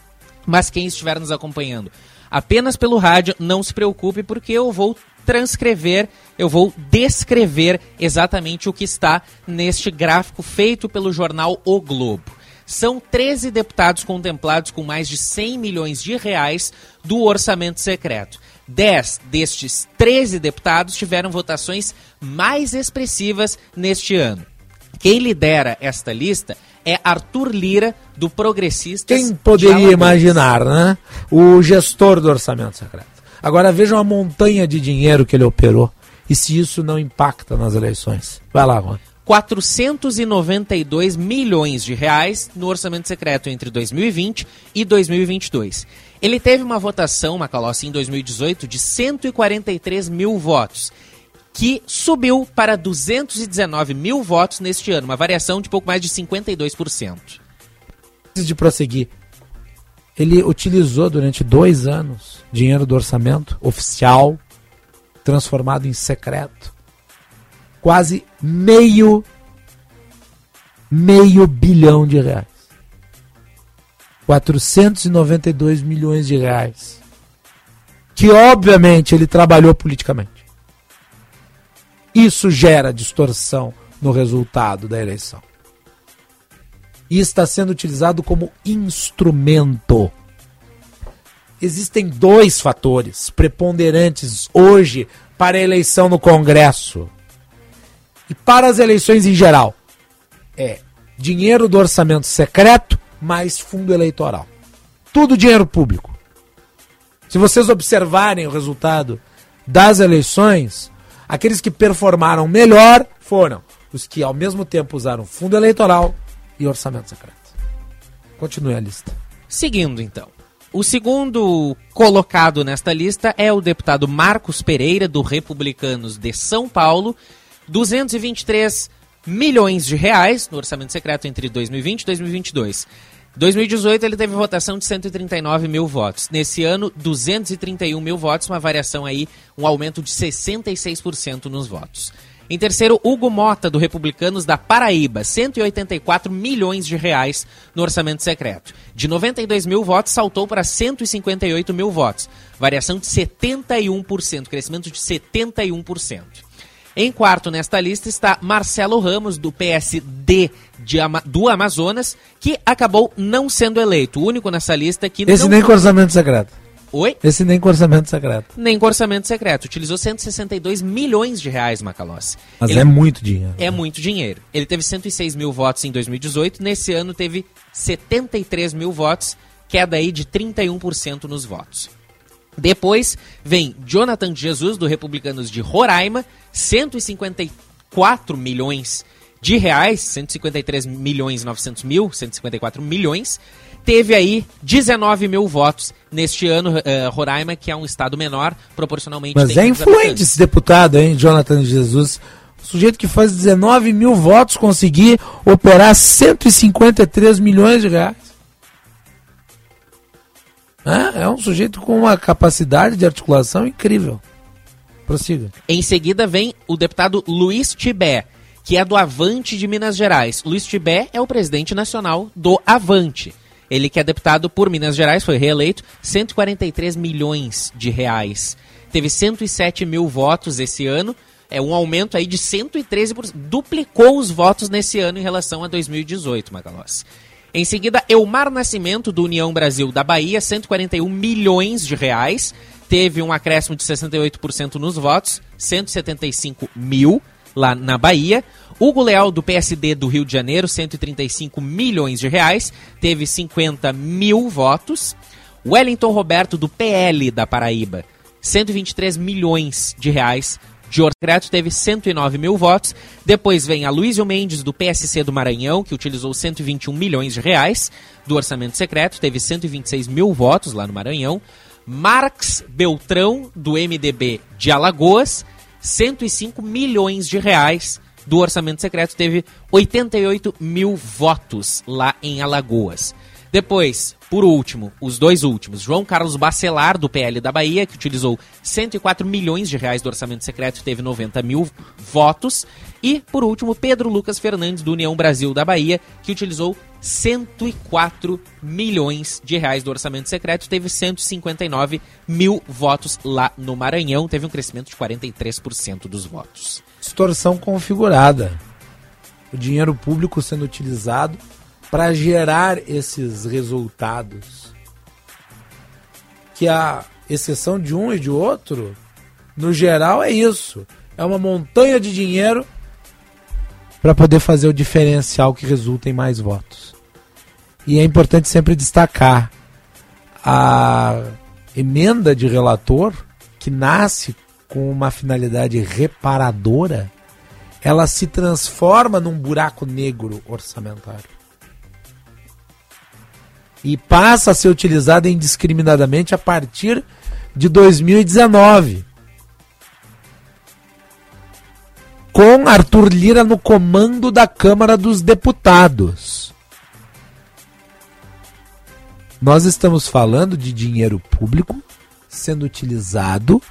Mas quem estiver nos acompanhando apenas pelo rádio, não se preocupe porque eu vou transcrever, eu vou descrever exatamente o que está neste gráfico feito pelo jornal O Globo. São 13 deputados contemplados com mais de 100 milhões de reais do orçamento secreto. 10 destes 13 deputados tiveram votações mais expressivas neste ano. Quem lidera esta lista é Arthur Lira, do Progressistas. Quem poderia imaginar, né? O gestor do orçamento secreto. Agora vejam a montanha de dinheiro que ele operou e se isso não impacta nas eleições. Vai lá, Juan. 492 milhões de reais no orçamento secreto entre 2020 e 2022. Ele teve uma votação, Macalossi, em 2018 de 143 mil votos, que subiu para 219 mil votos neste ano, uma variação de pouco mais de 52%. Antes de prosseguir, ele utilizou durante dois anos dinheiro do orçamento oficial transformado em secreto. Quase meio meio bilhão de reais. 492 milhões de reais. Que obviamente ele trabalhou politicamente. Isso gera distorção no resultado da eleição e está sendo utilizado como instrumento. Existem dois fatores preponderantes hoje para a eleição no Congresso e para as eleições em geral. É dinheiro do orçamento secreto mais fundo eleitoral. Tudo dinheiro público. Se vocês observarem o resultado das eleições, aqueles que performaram melhor foram os que ao mesmo tempo usaram fundo eleitoral e orçamento secreto. Continue a lista. Seguindo então. O segundo colocado nesta lista é o deputado Marcos Pereira, do Republicanos de São Paulo, 223 milhões de reais no orçamento secreto entre 2020 e 2022. 2018 ele teve votação de 139 mil votos. Nesse ano, 231 mil votos, uma variação aí, um aumento de 66% nos votos. Em terceiro, Hugo Mota, do Republicanos da Paraíba, 184 milhões de reais no orçamento secreto. De 92 mil votos, saltou para 158 mil votos, variação de 71%, crescimento de 71%. Em quarto nesta lista está Marcelo Ramos, do PSD Ama do Amazonas, que acabou não sendo eleito. O único nessa lista que Esse não nem com orçamento secreto. Oi? Esse nem com orçamento secreto. Nem com orçamento secreto. Utilizou 162 milhões de reais, Macalossi. Mas Ele- é muito dinheiro. É muito dinheiro. Ele teve 106 mil votos em 2018, nesse ano teve 73 mil votos, queda aí de 31% nos votos. Depois vem Jonathan Jesus, do Republicanos de Roraima, 154 milhões de reais, 153 milhões e 900 mil, 154 milhões. Teve aí 19 mil votos neste ano, eh, Roraima, que é um estado menor, proporcionalmente. Mas é influente esse deputado, hein, Jonathan Jesus. O sujeito que faz 19 mil votos conseguir operar 153 milhões de reais. É, é um sujeito com uma capacidade de articulação incrível. Prossiga. Em seguida vem o deputado Luiz Tibé, que é do Avante de Minas Gerais. Luiz Tibé é o presidente nacional do Avante. Ele que é deputado por Minas Gerais, foi reeleito, 143 milhões de reais. Teve 107 mil votos esse ano, é um aumento aí de 113%, duplicou os votos nesse ano em relação a 2018, Magalhães. Em seguida, Elmar Nascimento, do União Brasil da Bahia, 141 milhões de reais. Teve um acréscimo de 68% nos votos, 175 mil lá na Bahia. Hugo Leal, do PSD do Rio de Janeiro, 135 milhões de reais. Teve 50 mil votos. Wellington Roberto, do PL da Paraíba, 123 milhões de reais. Jorge Creto teve 109 mil votos. Depois vem a Luísio Mendes, do PSC do Maranhão, que utilizou 121 milhões de reais do orçamento secreto, teve 126 mil votos lá no Maranhão. Marx Beltrão, do MDB de Alagoas, 105 milhões de reais do orçamento secreto, teve 88 mil votos lá em Alagoas. Depois, por último, os dois últimos, João Carlos Bacelar, do PL da Bahia, que utilizou 104 milhões de reais do orçamento secreto, teve 90 mil votos. E, por último, Pedro Lucas Fernandes, do União Brasil da Bahia, que utilizou 104 milhões de reais do orçamento secreto, teve 159 mil votos lá no Maranhão, teve um crescimento de 43% dos votos. Extorsão configurada. O dinheiro público sendo utilizado para gerar esses resultados. Que a exceção de um e de outro, no geral, é isso. É uma montanha de dinheiro para poder fazer o diferencial que resulta em mais votos. E é importante sempre destacar a emenda de relator que nasce com uma finalidade reparadora, ela se transforma num buraco negro orçamentário. E passa a ser utilizada indiscriminadamente a partir de 2019. Com Arthur Lira no comando da Câmara dos Deputados. Nós estamos falando de dinheiro público sendo utilizado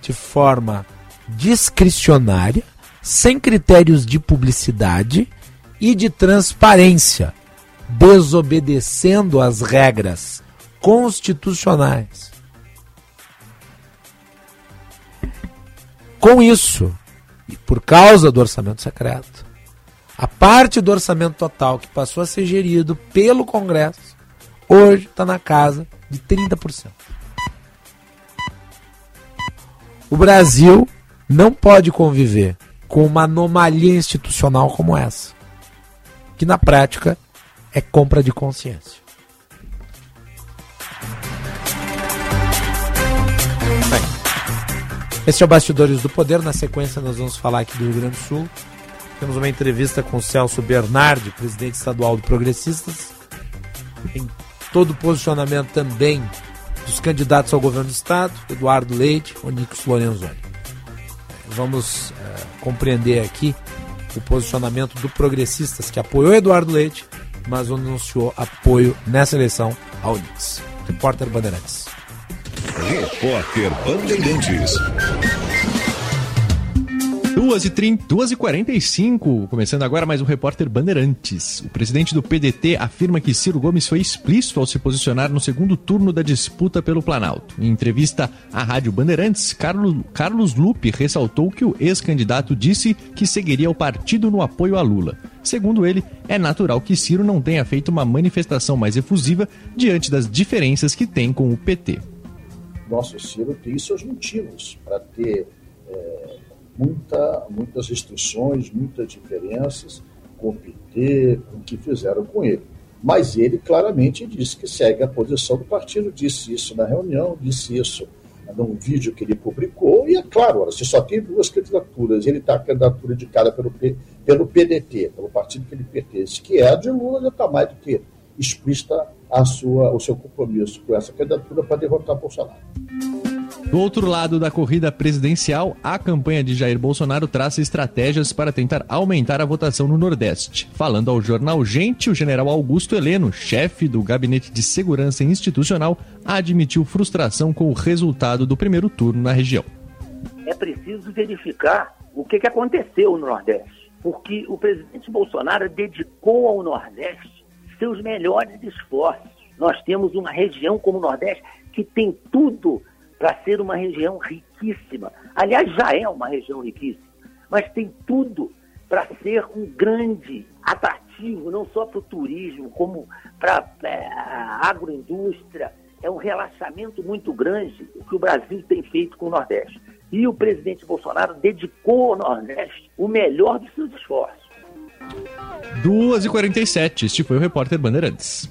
de forma discricionária, sem critérios de publicidade e de transparência, desobedecendo as regras constitucionais. Com isso, e por causa do orçamento secreto, a parte do orçamento total que passou a ser gerido pelo Congresso, hoje está na casa de 30%. O Brasil não pode conviver com uma anomalia institucional como essa, que na prática é compra de consciência. Bem, é o Bastidores do Poder. Na sequência, nós vamos falar aqui do Rio Grande do Sul. Temos uma entrevista com o Celso Bernardi, presidente estadual do Progressistas. Tem todo posicionamento também dos candidatos ao governo do estado, Eduardo Leite, Onix Lorenzoni. Vamos uh, compreender aqui o posicionamento do Progressistas, que apoiou Eduardo Leite, mas anunciou apoio nessa eleição ao Onix. Repórter Bandeirantes. Repórter Bandeirantes. 2 e 30, 2 e 45 começando agora mais um repórter Bandeirantes. O presidente do PDT afirma que Ciro Gomes foi explícito ao se posicionar no segundo turno da disputa pelo Planalto. Em entrevista à Rádio Bandeirantes, Carlos, Carlos Lupe ressaltou que o ex-candidato disse que seguiria o partido no apoio a Lula. Segundo ele, é natural que Ciro não tenha feito uma manifestação mais efusiva diante das diferenças que tem com o PT. Nosso Ciro tem seus motivos para ter é, muita, muitas restrições, muitas diferenças com o PT, com o que fizeram com ele. Mas ele claramente disse que segue a posição do partido, disse isso na reunião, disse isso num vídeo que ele publicou, e é claro, se só tem duas candidaturas, ele está a candidatura indicada pelo, pelo PDT, pelo partido que ele pertence, que é a de Lula, já está mais do que explícita a sua, o seu compromisso com essa candidatura para derrotar Bolsonaro. Do outro lado da corrida presidencial, a campanha de Jair Bolsonaro traça estratégias para tentar aumentar a votação no Nordeste. Falando ao jornal Gente, o general Augusto Heleno, chefe do Gabinete de Segurança Institucional, admitiu frustração com o resultado do primeiro turno na região. É preciso verificar o que aconteceu no Nordeste, porque o presidente Bolsonaro dedicou ao Nordeste seus melhores esforços. Nós temos uma região como o Nordeste que tem tudo para ser uma região riquíssima. Aliás, já é uma região riquíssima, mas tem tudo para ser um grande atrativo, não só para o turismo, como para é, a agroindústria. É um relaxamento muito grande o que o Brasil tem feito com o Nordeste. E o presidente Bolsonaro dedicou ao Nordeste o melhor dos seus esforços. 2h47, este foi o repórter Bandeirantes.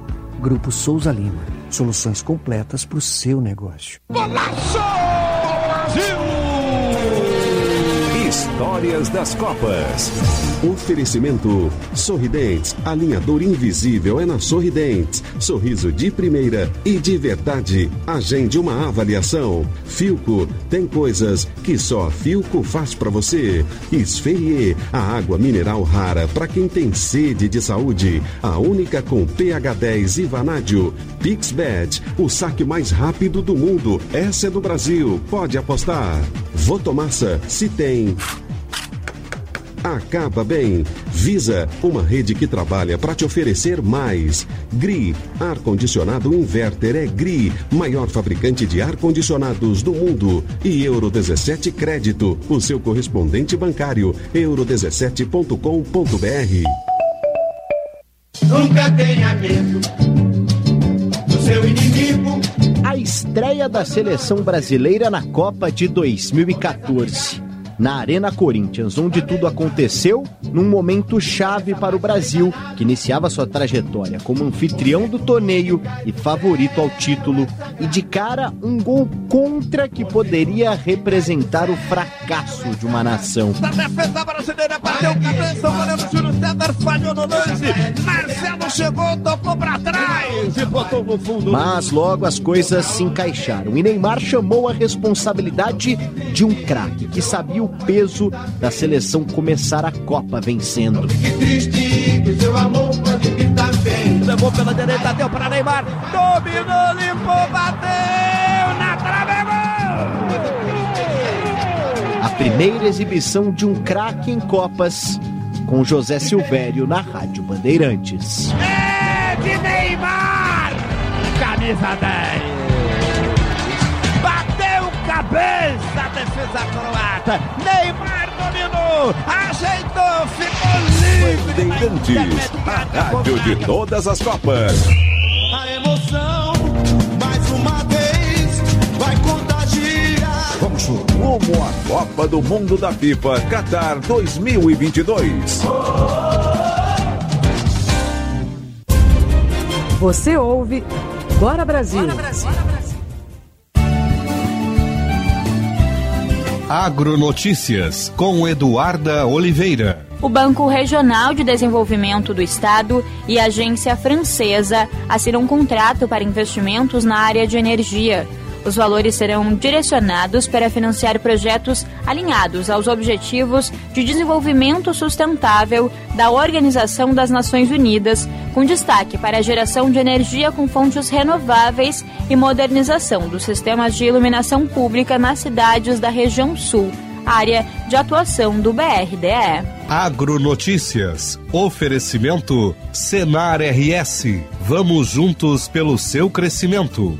Grupo Souza Lima. Soluções completas para o seu negócio. Golaço! Brasil! Histórias das Copas. Oferecimento Sorridentes. Alinhador invisível é na Sorridentes. Sorriso de primeira e de verdade. Agende uma avaliação. Filco tem coisas que só Filco faz para você. Esferie, a água mineral rara para quem tem sede de saúde. A única com pH 10 e vanádio. Pixbet, o saque mais rápido do mundo. Essa é do Brasil. Pode apostar. Votomassa, se tem acaba bem. Visa, uma rede que trabalha para te oferecer mais. GRI, ar-condicionado inverter é GRI, maior fabricante de ar-condicionados do mundo. E Euro 17 Crédito, o seu correspondente bancário. euro17.com.br. Nunca tenha medo do seu inimigo. A estreia da seleção brasileira na Copa de 2014 na Arena Corinthians, onde tudo aconteceu num momento chave para o Brasil, que iniciava sua trajetória como anfitrião do torneio e favorito ao título, e de cara um gol contra que poderia representar o fracasso de uma nação. A defesa brasileira bateu cabeça, o goleiro Júlio César falhou no lance, Marcelo chegou, tocou para trás e botou no fundo. Mas logo as coisas se encaixaram e Neymar chamou a responsabilidade de um craque que sabia o peso da seleção começar a Copa vencendo. Levou pela direita, deu para Neymar, dominou, limpou, bateu na trave, A primeira exibição de um craque em Copas com José Silvério na Rádio Bandeirantes. É de Neymar! Camisa 10! cabeça a defesa croata. Dominou, ajeitou, ficou livre. Bandeirantes, a rádio de todas as Copas. A emoção, mais uma vez, vai contagiar. Vamos rumo à Copa do Mundo da FIFA Qatar 2022. Você ouve Bora Brasil. Bora Brasil. Agronotícias com Eduarda Oliveira. o Banco Regional de Desenvolvimento do Estado e a agência francesa assinam um contrato para investimentos na área de energia. Os valores serão direcionados para financiar projetos alinhados aos Objetivos de Desenvolvimento Sustentável da Organização das Nações Unidas, com destaque para a geração de energia com fontes renováveis e modernização dos sistemas de iluminação pública nas cidades da região sul, área de atuação do BRDE. Agronotícias. Oferecimento Senar RS. Vamos juntos pelo seu crescimento.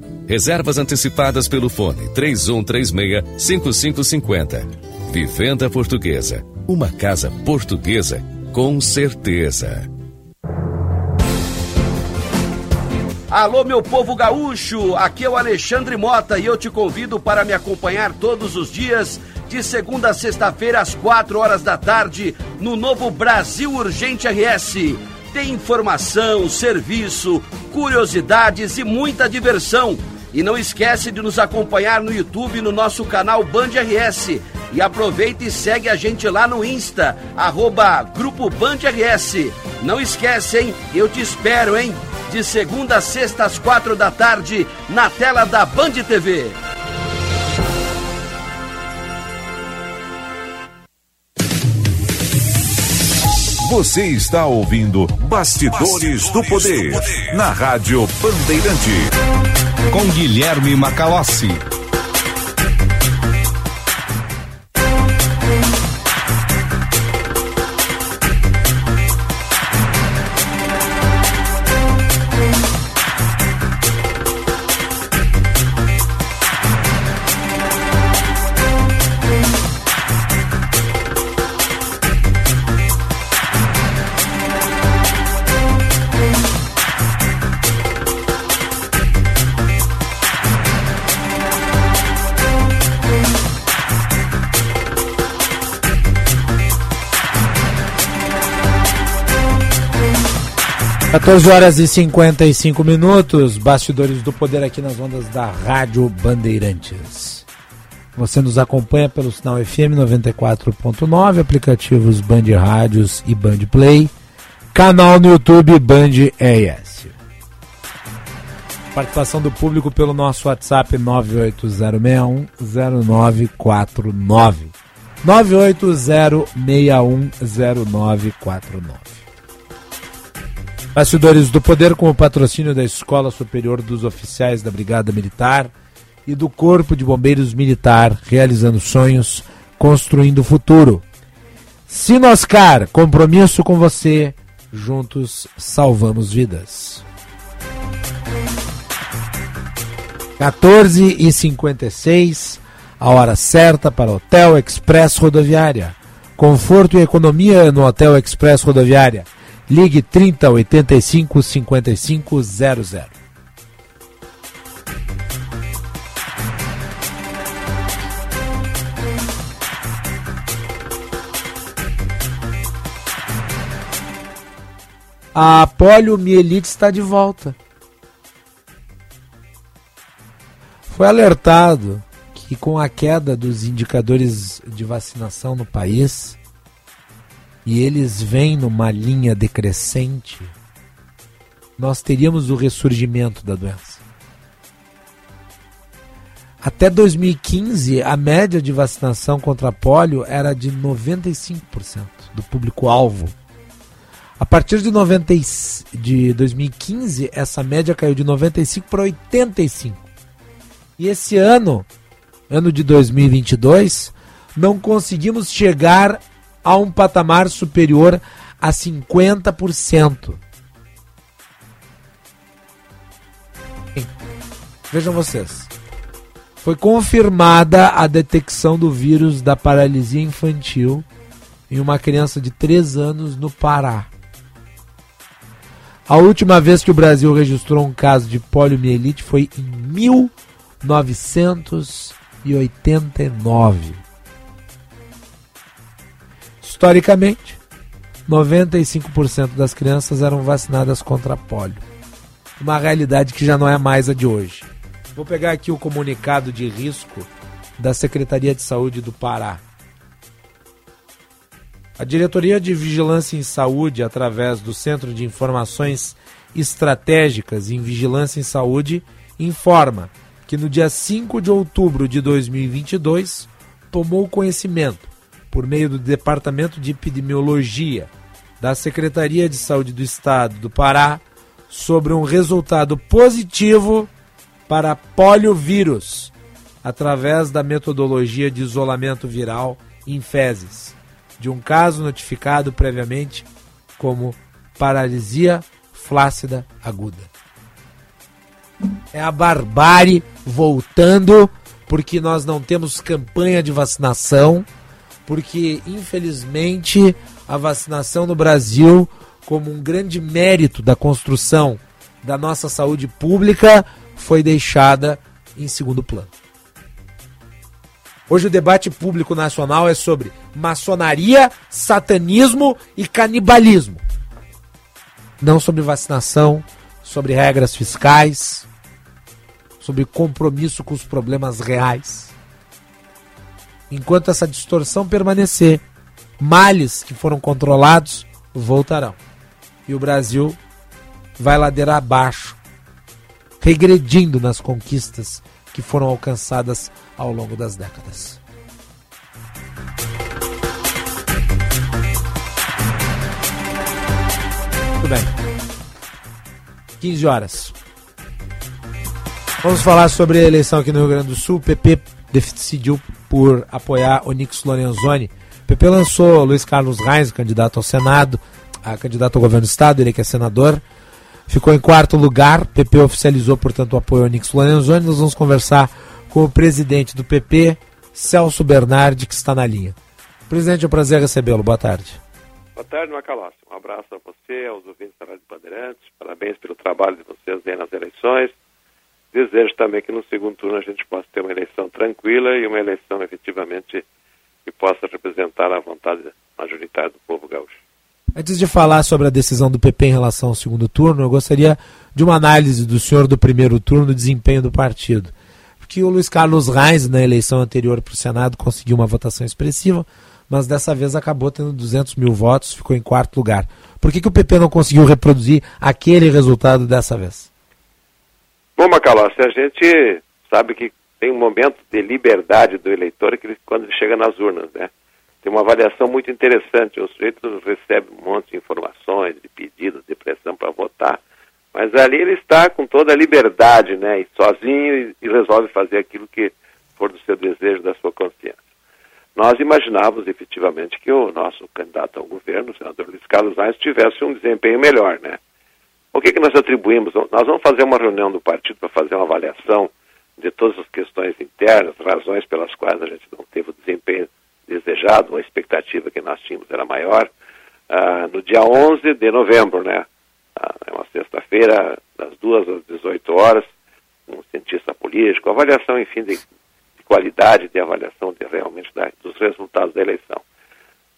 Reservas antecipadas pelo fone 3136-5550. Vivenda Portuguesa. Uma casa portuguesa com certeza. Alô, meu povo gaúcho! Aqui é o Alexandre Mota e eu te convido para me acompanhar todos os dias, de segunda a sexta-feira, às quatro horas da tarde, no novo Brasil Urgente RS. Tem informação, serviço, curiosidades e muita diversão. E não esquece de nos acompanhar no YouTube no nosso canal Band RS. E aproveita e segue a gente lá no Insta, arroba Grupo Band RS. Não esquece, hein? Eu te espero, hein? De segunda a sexta às quatro da tarde, na tela da Band TV. Você está ouvindo Bastidores, do, Poder, na Rádio Bandeirante. Com Guilherme Macalossi. Quatorze horas e 55 minutos, bastidores do poder aqui nas ondas da Rádio Bandeirantes. Você nos acompanha pelo sinal FM 94.9, aplicativos Band Rádios e Band Play, canal no YouTube Band ES. Participação do público pelo nosso WhatsApp 980610949. 980610949. Bastidores do Poder com o patrocínio da Escola Superior dos Oficiais da Brigada Militar e do Corpo de Bombeiros Militar, realizando sonhos, construindo o futuro. Sinoscar, compromisso com você, juntos salvamos vidas. 14 e 56 a hora certa para Hotel Express Rodoviária. Conforto e economia no Hotel Express Rodoviária. Ligue 30 85 55 00. A poliomielite está de volta. Foi alertado que com a queda dos indicadores de vacinação no país, e eles vêm numa linha decrescente, nós teríamos o ressurgimento da doença. Até 2015, a média de vacinação contra polio era de 95% do público-alvo. A partir de, 90, de 2015, essa média caiu de 95 para 85. E esse ano, ano de 2022, não conseguimos chegar a um patamar superior a 50%. Vejam vocês. Foi confirmada a detecção do vírus da paralisia infantil em uma criança de 3 anos no Pará. A última vez que o Brasil registrou um caso de poliomielite foi em 1989. Historicamente, 95% das crianças eram vacinadas contra polio. Uma realidade que já não é mais a de hoje. Vou pegar aqui o comunicado de risco da Secretaria de Saúde do Pará. A Diretoria de Vigilância em Saúde, através do Centro de Informações Estratégicas em Vigilância em Saúde, informa que no dia 5 de outubro de 2022 tomou conhecimento, por meio do Departamento de Epidemiologia da Secretaria de Saúde do Estado do Pará, sobre um resultado positivo para poliovírus através da metodologia de isolamento viral em fezes de um caso notificado previamente como paralisia flácida aguda. É a barbárie voltando porque nós não temos campanha de vacinação, porque infelizmente a vacinação no Brasil, como um grande mérito da construção da nossa saúde pública, foi deixada em segundo plano. Hoje o debate público nacional é sobre maçonaria, satanismo e canibalismo. Não sobre vacinação, sobre regras fiscais, sobre compromisso com os problemas reais. Enquanto essa distorção permanecer, males que foram controlados voltarão. E o Brasil vai ladeira abaixo, regredindo nas conquistas que foram alcançadas ao longo das décadas. Muito bem. 15 horas. Vamos falar sobre a eleição aqui no Rio Grande do Sul. PP decidiu por apoiar Onix Lorenzoni. O PP lançou Luiz Carlos Reis, candidato ao Senado, a candidato ao governo do Estado, ele que é senador. Ficou em quarto lugar. O PP oficializou, portanto, o apoio ao Onix Lorenzoni. Nós vamos conversar com o presidente do PP, Celso Bernardi, que está na linha. Presidente, é um prazer recebê-lo. Boa tarde. Boa tarde, Macalossi. Um abraço a você, aos ouvintes da Rádio Bandeirantes. Parabéns pelo trabalho de vocês aí nas eleições. Desejo também que no segundo turno a gente possa ter uma eleição tranquila e uma eleição efetivamente que possa representar a vontade majoritária do povo gaúcho. Antes de falar sobre a decisão do PP em relação ao segundo turno, eu gostaria de uma análise do senhor do primeiro turno do desempenho do partido que o Luiz Carlos Reis, na eleição anterior para o Senado, conseguiu uma votação expressiva, mas dessa vez acabou tendo 200 mil votos, ficou em quarto lugar. Por que, que o PP não conseguiu reproduzir aquele resultado dessa vez? Bom, Macalossi, a gente sabe que tem um momento de liberdade do eleitor que ele, quando ele chega nas urnas, né? Tem uma avaliação muito interessante. O sujeito recebe um monte de informações, de pedidos, de pressão para votar, mas ali ele está com toda a liberdade, né? E sozinho e, e resolve fazer aquilo que for do seu desejo, da sua consciência. Nós imaginávamos efetivamente que o nosso candidato ao governo, o senador Luiz Carlos Reis, tivesse um desempenho melhor, né? O que, que nós atribuímos? Nós vamos fazer uma reunião do partido para fazer uma avaliação de todas as questões internas, razões pelas quais a gente não teve o desempenho desejado, a expectativa que nós tínhamos era maior, uh, no dia 11 de novembro, né? Uh, é uma sexta-feira, das 2 às 18 horas, um cientista político, avaliação, enfim, de, de qualidade, de avaliação de realmente da, dos resultados da eleição.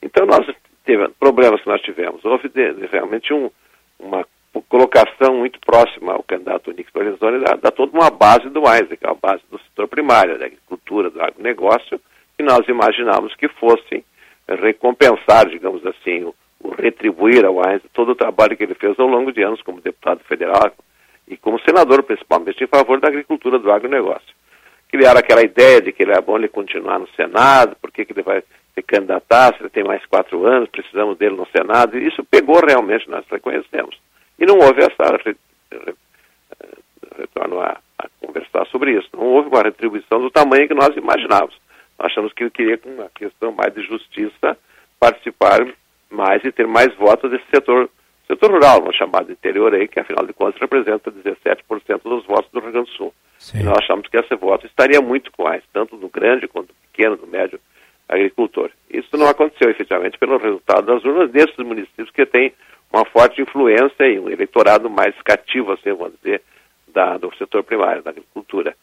Então, nós teve problemas que nós tivemos. Houve de, de realmente um, uma colocação muito próxima ao candidato Nix Lorenzoni dá, dá toda uma base do Isaac, a base do setor primário, da agricultura, do agronegócio, que nós imaginávamos que fossem recompensar, digamos assim, o, o retribuir ao Isaac todo o trabalho que ele fez ao longo de anos como deputado federal e como senador, principalmente, em favor da agricultura, do agronegócio. Criaram aquela ideia de que ele é bom ele continuar no Senado, porque que ele vai se candidatar, se ele tem mais quatro anos, precisamos dele no Senado, e isso pegou realmente, nós reconhecemos. E não houve essa. Retorno a, a, conversar sobre isso. Não houve uma retribuição do tamanho que nós imaginávamos. Nós achamos que ele queria, com uma questão mais de justiça, participar mais e ter mais votos desse setor, setor rural, vamos chamar de interior aí, que afinal de contas representa 17% dos votos do Rio Grande do Sul. Sim. E nós achamos que esse voto estaria muito com mais, tanto do grande quanto do pequeno, do médio agricultor. Isso não aconteceu efetivamente pelo resultado das urnas desses municípios que têm uma forte influência e um eleitorado mais cativo, assim, vamos dizer, da, do setor primário, da agricultura.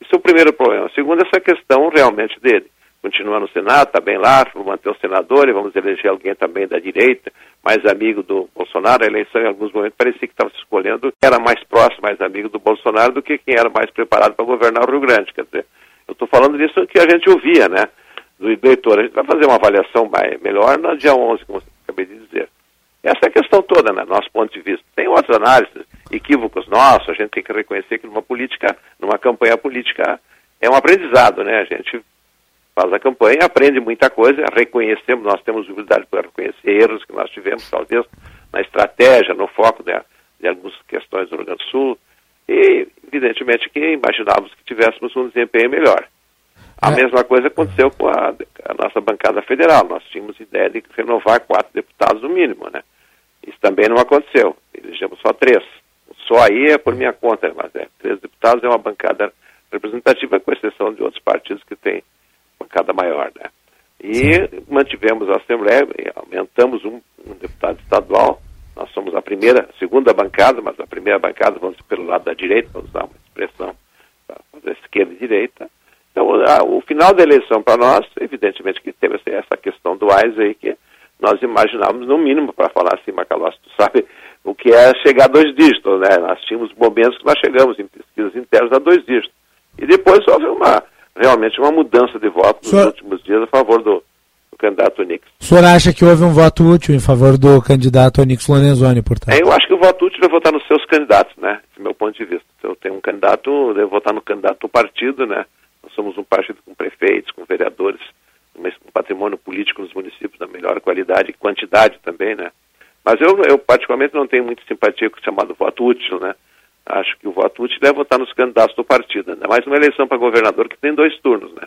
Isso é o primeiro problema. O segundo, essa questão realmente dele. Continua no Senado, está bem lá, manter o senador e vamos eleger alguém também da direita, mais amigo do Bolsonaro. A eleição, em alguns momentos, parecia que estava se escolhendo era mais próximo, mais amigo do Bolsonaro do que quem era mais preparado para governar o Rio Grande. Quer dizer, eu estou falando disso que a gente ouvia, né, do eleitor. A gente vai fazer uma avaliação mais, melhor no dia 11, como acabei de dizer. Essa é a questão toda, né, nosso ponto de vista. Tem outras análises, equívocos nossos, a gente tem que reconhecer que numa política, numa campanha política, é um aprendizado, né? A gente faz a campanha, aprende muita coisa, reconhecemos, nós temos humildade para reconhecer erros que nós tivemos, talvez, na estratégia, no foco de, de algumas questões do Rio Grande do Sul, e evidentemente que imaginávamos que tivéssemos um desempenho melhor. A é. mesma coisa aconteceu com a, a, nossa bancada federal. Nós tínhamos ideia de renovar quatro deputados no mínimo, né? Isso também não aconteceu. Elegemos só três. Só aí é por minha conta, mas é, três deputados é uma bancada representativa, com exceção de outros partidos que têm bancada maior, né? E Sim. mantivemos a Assembleia, aumentamos um, um, deputado estadual. Nós somos a primeira, segunda bancada, mas a primeira bancada, vamos pelo lado da direita, vamos usar uma expressão para fazer esquerda e direita. Então, a, o final da eleição para nós, evidentemente que teve essa questão do AIS aí, que nós imaginávamos no mínimo, para falar assim, Macalós, tu sabe o que é chegar a dois dígitos, né? Nós tínhamos momentos que nós chegamos em pesquisas internas a dois dígitos. E depois houve uma, realmente uma mudança de voto nos senhor... últimos dias a favor do, do candidato Onix. O senhor acha que houve um voto útil em favor do candidato Onix Lorenzoni, portanto? É, eu acho que o voto útil é votar nos seus candidatos, né? Esse é o meu ponto de vista. Se eu tenho um candidato, eu devo votar no candidato do partido, né? Nós somos um partido com prefeitos, com vereadores, um patrimônio político nos municípios da melhor qualidade e quantidade também, né? Mas eu, eu particularmente não tenho muita simpatia com o chamado voto útil, né? Acho que o voto útil é votar nos candidatos do partido, ainda mais uma eleição para governador que tem dois turnos, né?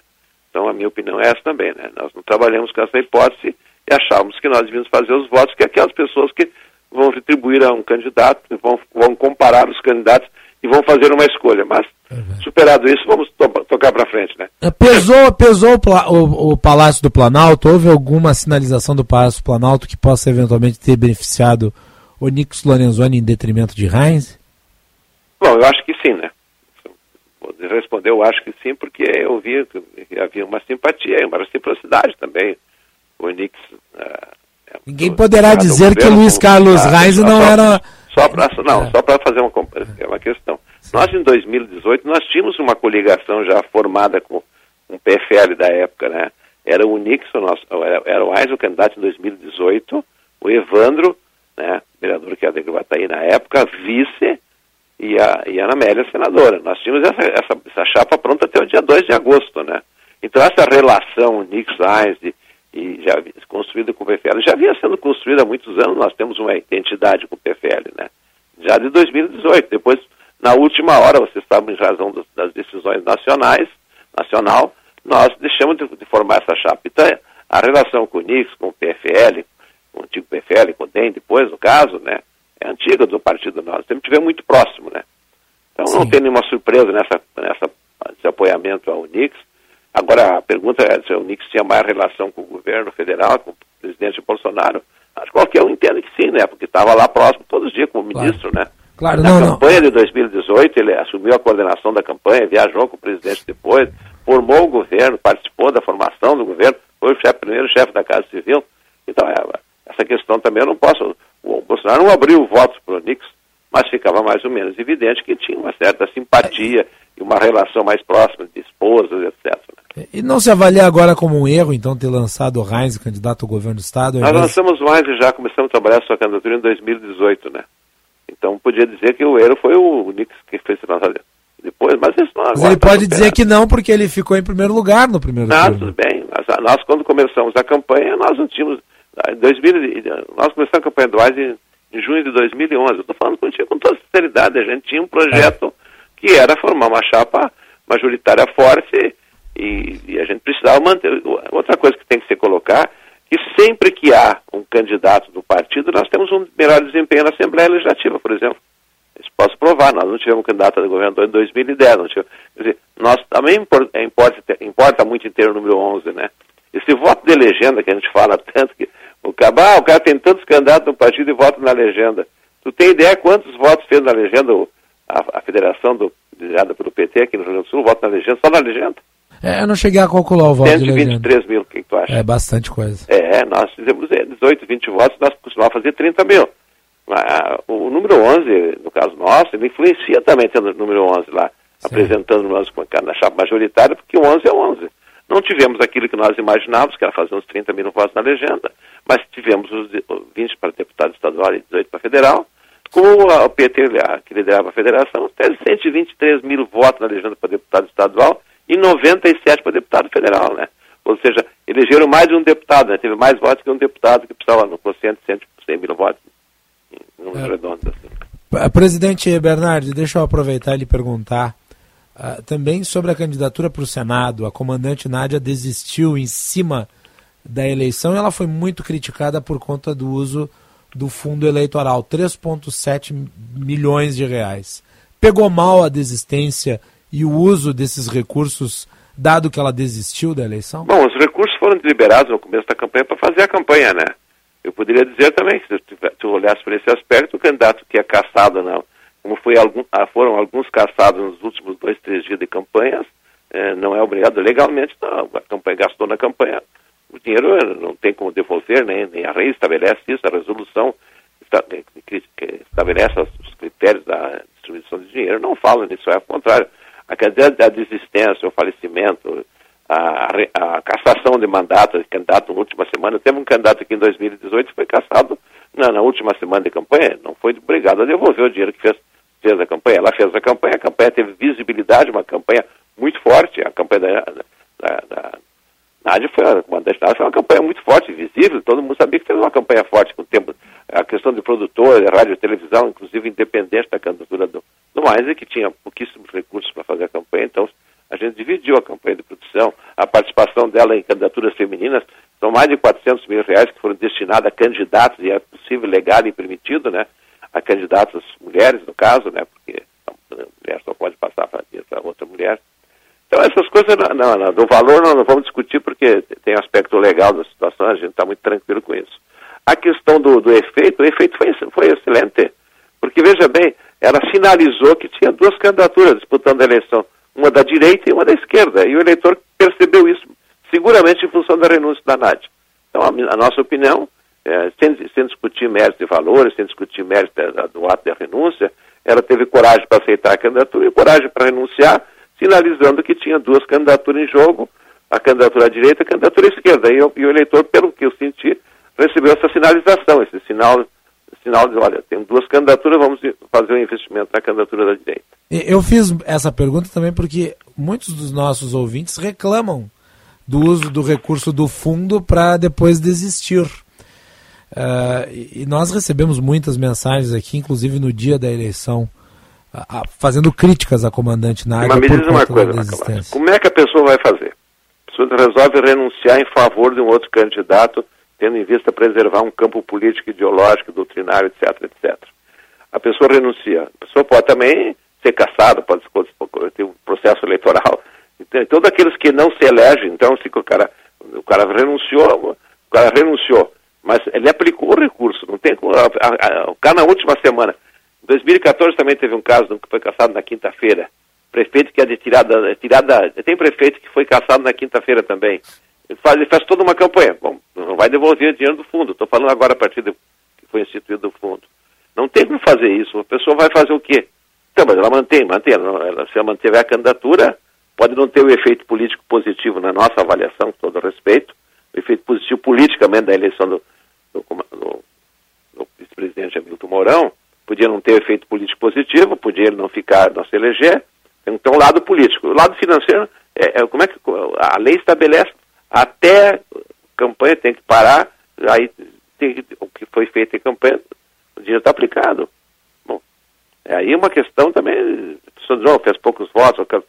Então a minha opinião é essa também, né? Nós não trabalhamos com essa hipótese e achávamos que nós devíamos fazer os votos que aquelas pessoas que vão retribuir a um candidato, vão, vão comparar os candidatos e vão fazer uma escolha. Mas, uhum. superado isso, vamos to tocar para frente, né? É, pesou, pesou o, o, o, Palácio do Planalto? Houve alguma sinalização do Palácio do Planalto que possa eventualmente ter beneficiado o Nix Lorenzoni em detrimento de Heinz? Bom, eu acho que sim, né? Vou responder, eu acho que sim, porque eu vi que havia uma simpatia, uma reciprocidade também. O Nix. Uh, Ninguém poderá dizer que Luiz Carlos Reis não era Só para não, é. só para fazer uma, é uma questão. Sim. Nós em 2018 nós tínhamos uma coligação já formada com um PFL da época, né? Era o Nixon, nosso, era, era o Ais o candidato em 2018, o Evandro, né, vereador que era de Gravataí na época, vice, e a, e a Ana Amélia senadora. Nós tínhamos essa, essa, essa chapa pronta até o dia 2 de agosto, né? Então essa relação Nixon-Ais e já construída com o PFL, já vinha sendo construída há muitos anos, nós temos uma identidade com o PFL, né? Já de 2018, depois, na última hora, vocês sabem, em razão das, das decisões nacionais, nacional, nós deixamos de, de, formar essa chapa. Então, a relação com o Nix, com o PFL, com o antigo PFL, com o DEM, depois, no caso, né, é antiga do partido nosso, sempre tivemos muito próximo, né? Então, Sim. não tem nenhuma surpresa nessa, nessa, nesse apoiamento ao Nix, Agora, a pergunta é se o Nix tinha mais relação com o governo federal, com o presidente Bolsonaro. Acho que qualquer um entende que sim, né? Porque estava lá próximo todos os dias como ministro, claro. né? Claro, Na não, campanha não. de 2018, ele assumiu a coordenação da campanha, viajou com o presidente depois, formou o governo, participou da formação do governo, foi o chefe, primeiro chefe da Casa Civil. Então, é, essa questão também eu não posso. O Bolsonaro não abriu votos para o Nix, mas ficava mais ou menos evidente que tinha uma certa simpatia e uma relação mais próxima de esposas, etc. E não se avalia agora como um erro, então, ter lançado o Reis, candidato ao governo do Estado? Nós lançamos o Reis e já começamos a trabalhar a sua candidatura em 2018, né? Então, podia dizer que o erro foi o Nix que fez se lançar depois, mas isso não Mas ele pode dizer que não, porque ele ficou em primeiro lugar no primeiro não, turno. tudo bem. Nós, nós, quando começamos a campanha, nós não tínhamos... Em 2000, nós começamos a campanha do Reis em, em junho de 2011. Eu estou falando contigo com toda sinceridade. A gente tinha um projeto é. que era formar uma chapa majoritária forte e, e, a gente precisava manter. Outra coisa que tem que se colocar, que sempre que há um candidato do partido, nós temos um melhor desempenho na Assembleia Legislativa, por exemplo. Isso posso provar, nós não tivemos candidato a governador em 2010, não tivemos, quer dizer, nós também importa, importa, importa muito ter o número 11, né? Esse voto de legenda que a gente fala tanto, que o cara, ah, o cara tem tantos candidatos no partido e vota na legenda. Tu tem ideia quantos votos fez na legenda a, a federação do, liderada pelo PT aqui no Rio Grande do Sul, vota na legenda, só na legenda? É, eu não cheguei a calcular o voto 123 mil, o que, que, tu acha? É bastante coisa. É, nós fizemos 18, 20 votos, nós costumávamos fazer 30 mil. O número 11, no caso nosso, ele influencia também tendo o número 11 lá, Sim. apresentando nós na chapa majoritária, porque o 11 é 11. Não tivemos aquilo que nós imaginávamos, que era fazer uns 30 mil votos na legenda, mas tivemos os 20 para deputado estadual e 18 para federal. Com o PT, que liderava a federação, teve 123 mil votos na legenda para deputado estadual e 97 para deputado federal, né? Ou seja, elegeram mais de um deputado, né? Teve mais votos que um deputado que precisava no quociente de 100 mil votos, em números é. redondos assim. Presidente Bernardi, deixa eu aproveitar e lhe perguntar uh, também sobre a candidatura para o Senado. A comandante Nádia desistiu em cima da eleição e ela foi muito criticada por conta do uso do fundo eleitoral, 3,7 milhões de reais. Pegou mal a desistência e o uso desses recursos, dado que ela desistiu da eleição? Bom, os recursos foram deliberados no começo da campanha para fazer a campanha, né? Eu poderia dizer também, se tu olhasse por esse aspecto, o candidato que é caçado, não, como foi algum, ah, foram alguns caçados nos últimos dois, três dias de campanhas, eh, não é obrigado legalmente, não, a campanha gastou na campanha. O dinheiro eh, não tem como devolver, nem, nem a lei estabelece isso, a resolução que estabelece os critérios da distribuição de dinheiro não fala nisso, é ao contrário a quantidade da desistência, o falecimento, a, a, cassação de mandato de candidato na última semana. Teve um candidato aqui em 2018 que foi cassado na, na, última semana de campanha, não foi obrigado a devolver o dinheiro que fez, fez a campanha. Ela fez a campanha, a campanha teve visibilidade, uma campanha muito forte, a campanha da, da, da Nádia foi, a comandante Nádia foi uma campanha muito forte, visível, todo mundo sabia que fez uma campanha forte com o tempo. A questão de produtor, de rádio e televisão, inclusive independente da candidatura do, do mais, que tinha pouquíssimos recursos para fazer a campanha, então a gente dividiu a campanha de produção, a participação dela em candidaturas femininas, são mais de 400 mil reais que foram destinados a candidatos, e é possível, legal e permitido, né, a candidatas mulheres, no caso, né, porque a mulher só pode passar para outra mulher, então essas coisas, não, não, do valor não, não, vamos discutir porque tem aspecto legal da situação, a gente está muito tranquilo com isso. A questão do, do efeito, o efeito foi, foi excelente, porque veja bem, ela sinalizou que tinha duas candidaturas disputando a eleição, uma da direita e uma da esquerda, e o eleitor percebeu isso, seguramente em função da renúncia da Nádia. Então a, a nossa opinião é, sem, sem discutir méritos de valores, sem discutir méritos da- do ato da renúncia, ela teve coragem para aceitar a candidatura e coragem para renunciar, sinalizando que tinha duas candidaturas em jogo, a candidatura à direita e a candidatura à esquerda. E, e o eleitor, pelo que eu senti, recebeu essa sinalização, esse sinal, sinal de, olha, tem duas candidaturas, vamos fazer um investimento na candidatura da direita. Eu fiz essa pergunta também porque muitos dos nossos ouvintes reclamam do uso do recurso do fundo para depois desistir. Ah, e nós recebemos muitas mensagens aqui, inclusive no dia da eleição, ah, fazendo críticas à comandante Nádia Mas me diz uma coisa, como é que a pessoa vai fazer? A pessoa resolve renunciar em favor de um outro candidato, tendo em vista preservar um campo político, ideológico, doutrinário, etc, etc. A pessoa renuncia. A pessoa pode também ser caçada, pode ter um processo eleitoral. Então, todos aqueles que não se elegem, então, se o cara, o cara renunciou, o cara renunciou, mas ele aplicou o recurso, não tem como, o cara na última semana, em 2014 também teve um caso que foi caçado na quinta-feira, prefeito que é de tirada, tirada, tem prefeito que foi caçado na quinta-feira também, faz, faz toda uma campanha, bom, não vai devolver dinheiro do fundo, estou falando agora a partir do que foi instituído o fundo, não tem como fazer isso, a pessoa vai fazer o quê? Então, mas ela mantém, mantém, ela, ela- se ela mantiver a candidatura, pode não ter o efeito político positivo na nossa avaliação, com todo respeito, o efeito positivo politicamente da eleição do, do, do- do vice-presidente Hamilton Mourão, podia não ter efeito político positivo, podia ele não ficar, não se eleger, então o lado político. O lado financeiro, é, é, como é que a lei estabelece até campanha tem que parar, aí tem o que foi feito em campanha, o dinheiro está aplicado. Bom, é aí uma questão também, pessoa diz, oh, fez poucos votos, eu,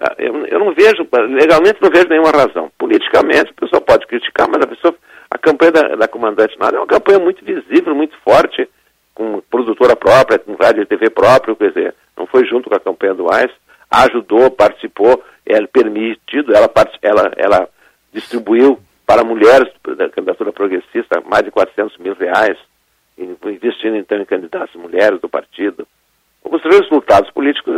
ah, eu, eu não vejo, legalmente não vejo nenhuma razão. Politicamente, a pessoa pode criticar, mas a pessoa, a campanha da, da comandante Nada é uma campanha muito visível, muito forte, com produtora própria, com rádio e TV próprio, quer dizer, não foi junto com a campanha do AIS, ajudou, participou, é permitido, ela, ela, ela distribuiu para mulheres da candidatura progressista mais de 400 mil reais, in- investindo então em candidatas mulheres do partido. Os resultados políticos,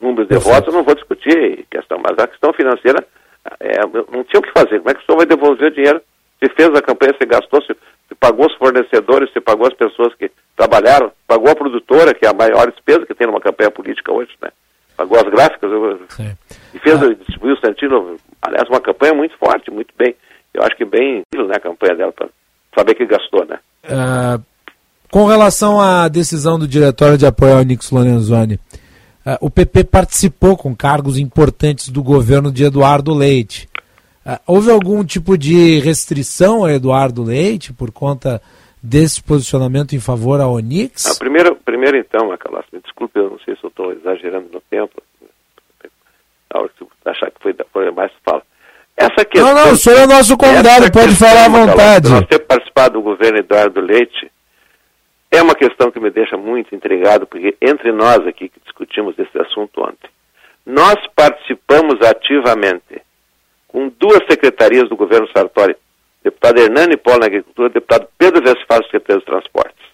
números de votos, eu não vou discutir, questão, mas a questão financeira, é, não tinha o que fazer. Como é que o senhor vai devolver o dinheiro? Você fez a campanha, você gastou, você, você pagou os fornecedores, você pagou as pessoas que trabalharam, pagou a produtora, que é a maior despesa que tem numa campanha política hoje, né? Pagou as gráficas, eu, e fez, distribuiu o Santino, aliás, uma campanha muito forte, muito bem. Eu acho que bem, né, a campanha dela, para saber que gastou, né? Ah, com relação à decisão do diretório de apoio ao Nix Lorenzoni, ah, o PP participou com cargos importantes do governo de Eduardo Leite. Ah, houve algum tipo de restrição a Eduardo Leite por conta desse posicionamento em favor à Onix? Ah, primeiro, primeiro então, Macalossi, me desculpe, eu não sei se eu estou exagerando no tempo. A hora que você achar que foi, foi mais, fala. Essa questão, não, o senhor é nosso convidado, pode questão, falar à vontade. de Nós ter participado do governo Eduardo Leite é uma questão que me deixa muito intrigado, porque entre nós aqui que discutimos esse assunto ontem, nós participamos ativamente com duas secretarias do governo Sartori, deputado Hernani Paulo na Agricultura, deputado Pedro Westphal, secretário dos Transportes.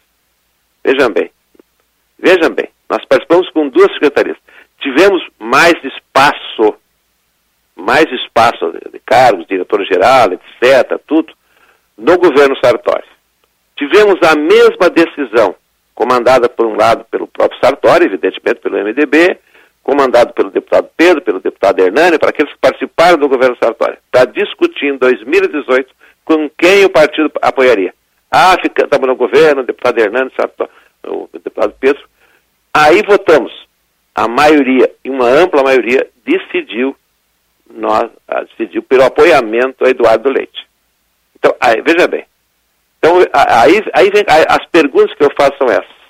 Vejam bem, vejam bem, nós participamos com duas secretarias. Tivemos mais espaço, mais espaço de cargos, diretor-geral, etc., tudo, no governo Sartori. Tivemos a mesma decisão, comandada por um lado pelo próprio Sartori, evidentemente pelo MDB, comandado pelo deputado Pedro, pelo deputado Hernani, para aqueles que participaram do governo Sartori, para discutir em 2018 com quem o partido apoiaria. Ah, estamos no governo, o deputado Hernani, Sartori, o deputado Pedro. Aí votamos. A maioria, e uma ampla maioria, decidiu, nós, ah, decidiu pelo apoiamento a Eduardo Leite. Então, aí, veja bem. Então, aí, aí vem, aí, as perguntas que eu faço são essas.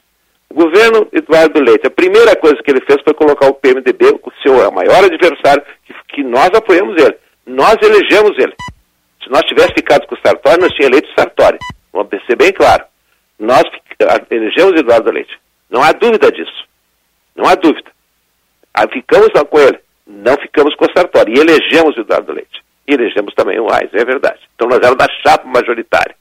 O governo Eduardo Leite, a primeira coisa que ele fez foi colocar o PMDB, o seu maior adversário, que, que nós apoiamos ele. Nós elegemos ele. Se nós tivéssemos ficado com o Sartori, nós tínhamos eleito o Sartori. Vamos ser bem claro. Nós elegemos Eduardo Leite. Não há dúvida disso. Não há dúvida. Aí ficamos com ele. Não ficamos com o Sartori. E elegemos Eduardo Leite. E elegemos também o Ais, é verdade. Então nós éramos da chapa majoritária.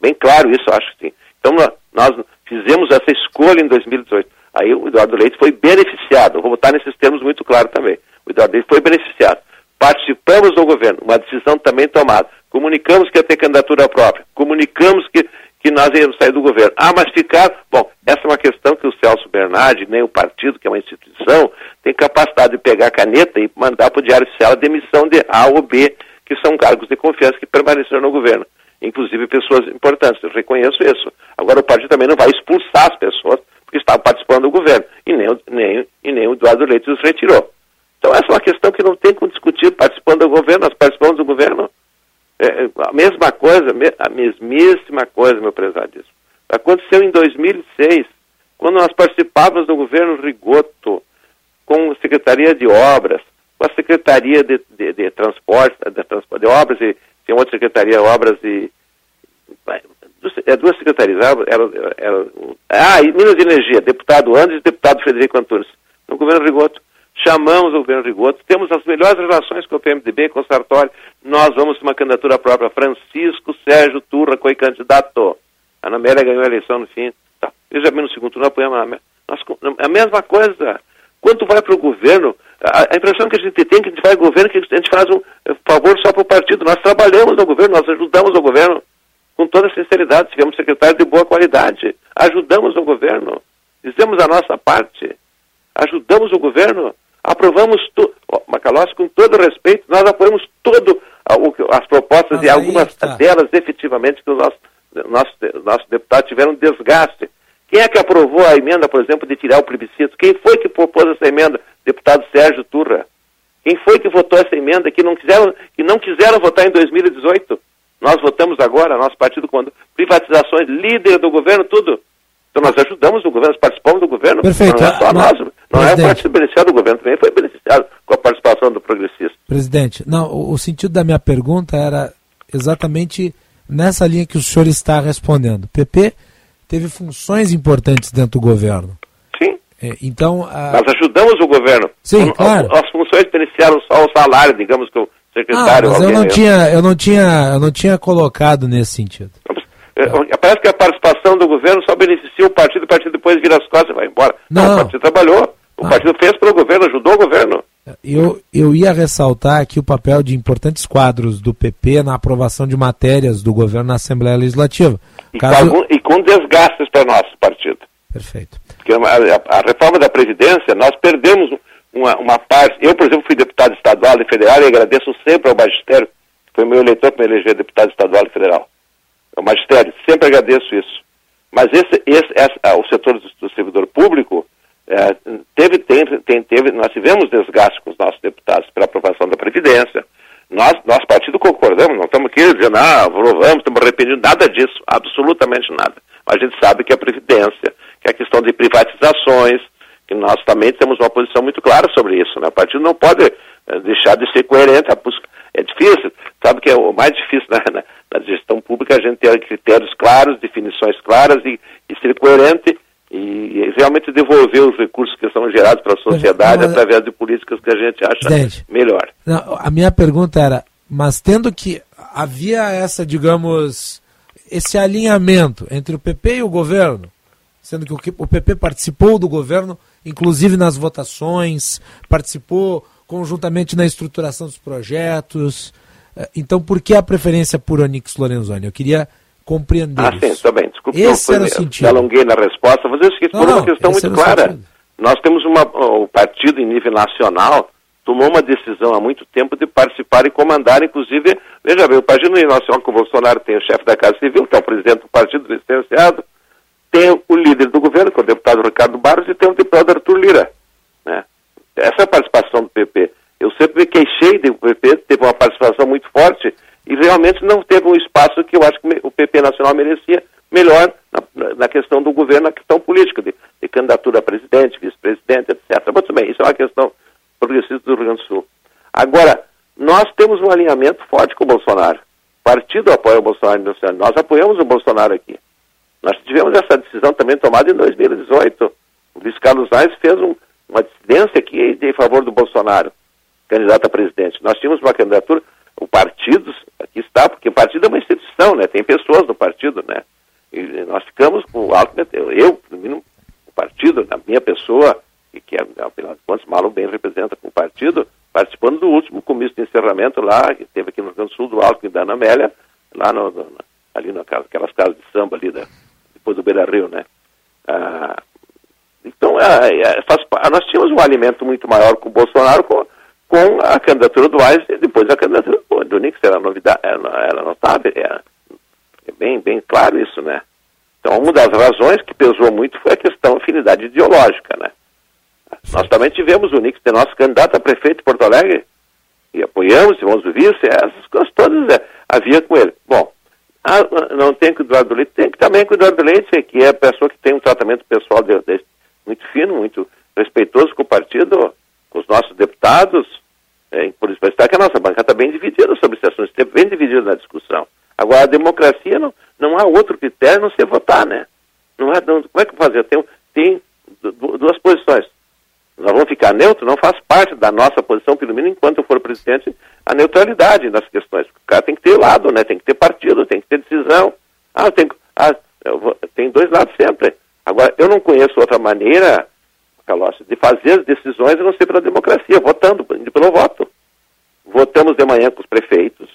Bem claro isso, acho que sim. Então nós fizemos essa escolha em 2018. Aí o Eduardo Leite foi beneficiado. Vou botar nesses termos muito claro também. O Eduardo Leite foi beneficiado. Participamos do governo, uma decisão também tomada Comunicamos que ia ter candidatura própria. Comunicamos que, que nós íamos sair do governo. Ah, mas ficar. Bom, essa é uma questão que o Celso Bernardi, nem o partido, que é uma instituição, tem capacidade de pegar a caneta e mandar para o Diário Oficial a demissão de A ou B, que são cargos de confiança que permaneceram no governo. Inclusive pessoas importantes, eu reconheço isso. Agora o partido também não vai expulsar as pessoas porque estavam participando do governo. E nem, nem, e nem o Eduardo Leite os retirou. Então essa é uma questão que não tem como discutir participando do governo, nós participamos do governo. É, a mesma coisa, a mesmíssima coisa, meu prezadíssimo. Aconteceu em 2006, quando nós participávamos do governo Rigoto, com a Secretaria de Obras, com a Secretaria de, de, de Transporte, de, de Obras, e tem outra Secretaria Obras e. É duas secretarias, era, era, ah, e Minas de Energia, deputado Andes e deputado Frederico Antunes, no governo Rigoto chamamos o governo Rigoto, temos as melhores relações com o PMDB, com o Sartori, nós vamos uma candidatura própria. Francisco Sérgio Turra foi candidato. A Ana Amélia ganhou a eleição no fim. Tá. Veja bem, no segundo turno apoiamos a Amélia. Nós, a mesma coisa. Quando vai para o governo, a, a, impressão que a gente tem é que a gente vai ao governo que a gente faz um favor só para o partido. Nós trabalhamos no governo, nós ajudamos o governo com toda sinceridade. Tivemos secretário de boa qualidade. Ajudamos o governo. Fizemos a nossa parte. Ajudamos o governo aprovamos tudo. Macalós, com todo respeito, nós apoiamos todo as propostas Mas e algumas tá. delas efetivamente que os nossos nosso, nosso deputados tiveram desgaste. Quem é que aprovou a emenda, por exemplo, de tirar o plebiscito? Quem foi que propôs essa emenda? Deputado Sérgio Turra. Quem foi que votou essa emenda que não quiseram, que não quiseram votar em 2018? Nós votamos agora, nosso partido, quando privatizações, líder do governo, tudo. Então nós ajudamos o governo, nós participamos do governo. Perfeito. Não é só nós, não é o partido beneficiado do governo, também foi beneficiado com a participação do progressista. Presidente, não, o, o sentido da minha pergunta era exatamente nessa linha que o senhor está respondendo. O PP teve funções importantes dentro do governo. Sim. É, então, a... Nós ajudamos o governo. Sim, claro. As, funções beneficiaram só o salário, digamos que o secretário... Ah, mas eu não, tinha, eu, não tinha, eu não tinha colocado nesse sentido. É, parece que a participação do governo só beneficia o partido, o partido depois vira as costas e vai embora. Não, não o partido trabalhou, o ah. partido fez para o governo, ajudou o governo. Eu, eu ia ressaltar aqui o papel de importantes quadros do PP na aprovação de matérias do governo na Assembleia Legislativa. E, Caso... com, algum, e com desgastes para nosso partido. Perfeito. Porque a, a, a, reforma da Previdência, nós perdemos uma, uma parte. Eu, por exemplo, fui deputado estadual e federal e agradeço sempre ao magistério, que foi meu eleitor que me elegeu deputado estadual e federal o magistério, sempre agradeço isso. Mas esse, esse, ah, o setor do, do servidor público é, teve, tem, tem, teve, nós tivemos desgaste com os nossos deputados pela aprovação da Previdência. Nós, nosso partido concordamos, não estamos aqui dizendo, ah, vamos, estamos arrependidos, nada disso, absolutamente nada. Mas a gente sabe que a Previdência, que a questão de privatizações, que nós também temos uma posição muito clara sobre isso. Né? O partido não pode eh, deixar de ser coerente. É difícil, sabe que é o mais difícil na, na, na gestão pública a gente ter critérios claros, definições claras e, e ser coerente e, e, realmente devolver os recursos que são gerados para a sociedade não, através de políticas que a gente acha melhor. Não, a minha pergunta era, mas tendo que havia essa, digamos, esse alinhamento entre o PP e o governo, sendo que o PP participou do governo, inclusive nas votações, participou conjuntamente na estruturação dos projetos. Eh, então, por que a preferência por Onix Lorenzoni? Eu queria compreender ah, isso. sim, também. Desculpe, esse não, era o sentido. alonguei na resposta, mas eu esqueci por uma questão muito clara. Nós temos uma, o partido em nível nacional tomou uma decisão há muito tempo de participar e comandar, inclusive, veja bem, o partido nacional com o Bolsonaro tem o chefe da Casa Civil, que é o presidente do partido licenciado, tem o líder do governo, que é o deputado Ricardo Barros, e tem o deputado Arthur Lira. Essa é a participação do PP. Eu sempre me queixei do PP, teve uma participação muito forte e realmente não teve um espaço que eu acho que o PP Nacional merecia melhor na, na questão do governo, na questão política, de, de candidatura a presidente, vice-presidente, etc. Mas também, isso é uma questão progressista do Rio Grande do Sul. Agora, nós temos um alinhamento forte com o Bolsonaro. O partido apoia o Bolsonaro, nós apoiamos o Bolsonaro aqui. Nós tivemos essa decisão também tomada em 2018. O Luiz Carlos Reis fez um, uma dissidência aqui em favor do Bolsonaro, candidato a presidente. Nós tínhamos uma candidatura, o partido, aqui está, porque o partido é uma instituição, né? Tem pessoas no partido, né? E nós ficamos com o alto, eu, o partido, a minha pessoa, e que é, de contas, Malo bem representa o partido, participando do último comício de encerramento lá, que teve aqui no Rio Grande do Sul, do Alckmin e da Ana Amélia, lá no, no, ali naquelas casas de samba ali, da, depois do Beira Rio, né? Ah, então, é, é, faz, nós tínhamos um alimento muito maior com o Bolsonaro, com, com a candidatura do Aires e depois a candidatura do Nix, era novidade, era, era notável, era, é bem, bem claro isso, né? Então, uma das razões que pesou muito foi a questão da afinidade ideológica, né? Nós também tivemos o Nix de nosso candidato a prefeito de Porto Alegre e apoiamos, tivemos o vice, essas coisas todas é, havia com ele. Bom, ah, não tem que cuidar do leite, tem que também cuidar do leite, que é a pessoa que tem um tratamento pessoal de, de, muito fino, muito respeitoso com o partido, com os nossos deputados. É, por isso, está que a nossa banca está bem dividida sobre esse assunto, bem dividida na discussão. Agora, a democracia não, não há outro critério não ser votar, né? Não há, não, como é que fazer? Tem, tem duas posições. Nós vamos ficar neutro, não faz parte da nossa posição, pelo menos enquanto eu for presidente, a neutralidade nas questões. O cara tem que ter lado, né? Tem que ter partido, tem que ter decisão. Ah, tem, ah, vou, tem dois lados sempre. Agora, eu não conheço outra maneira, Calossi, de fazer as decisões a não ser pela democracia, votando, pelo voto. Votamos de manhã com os prefeitos,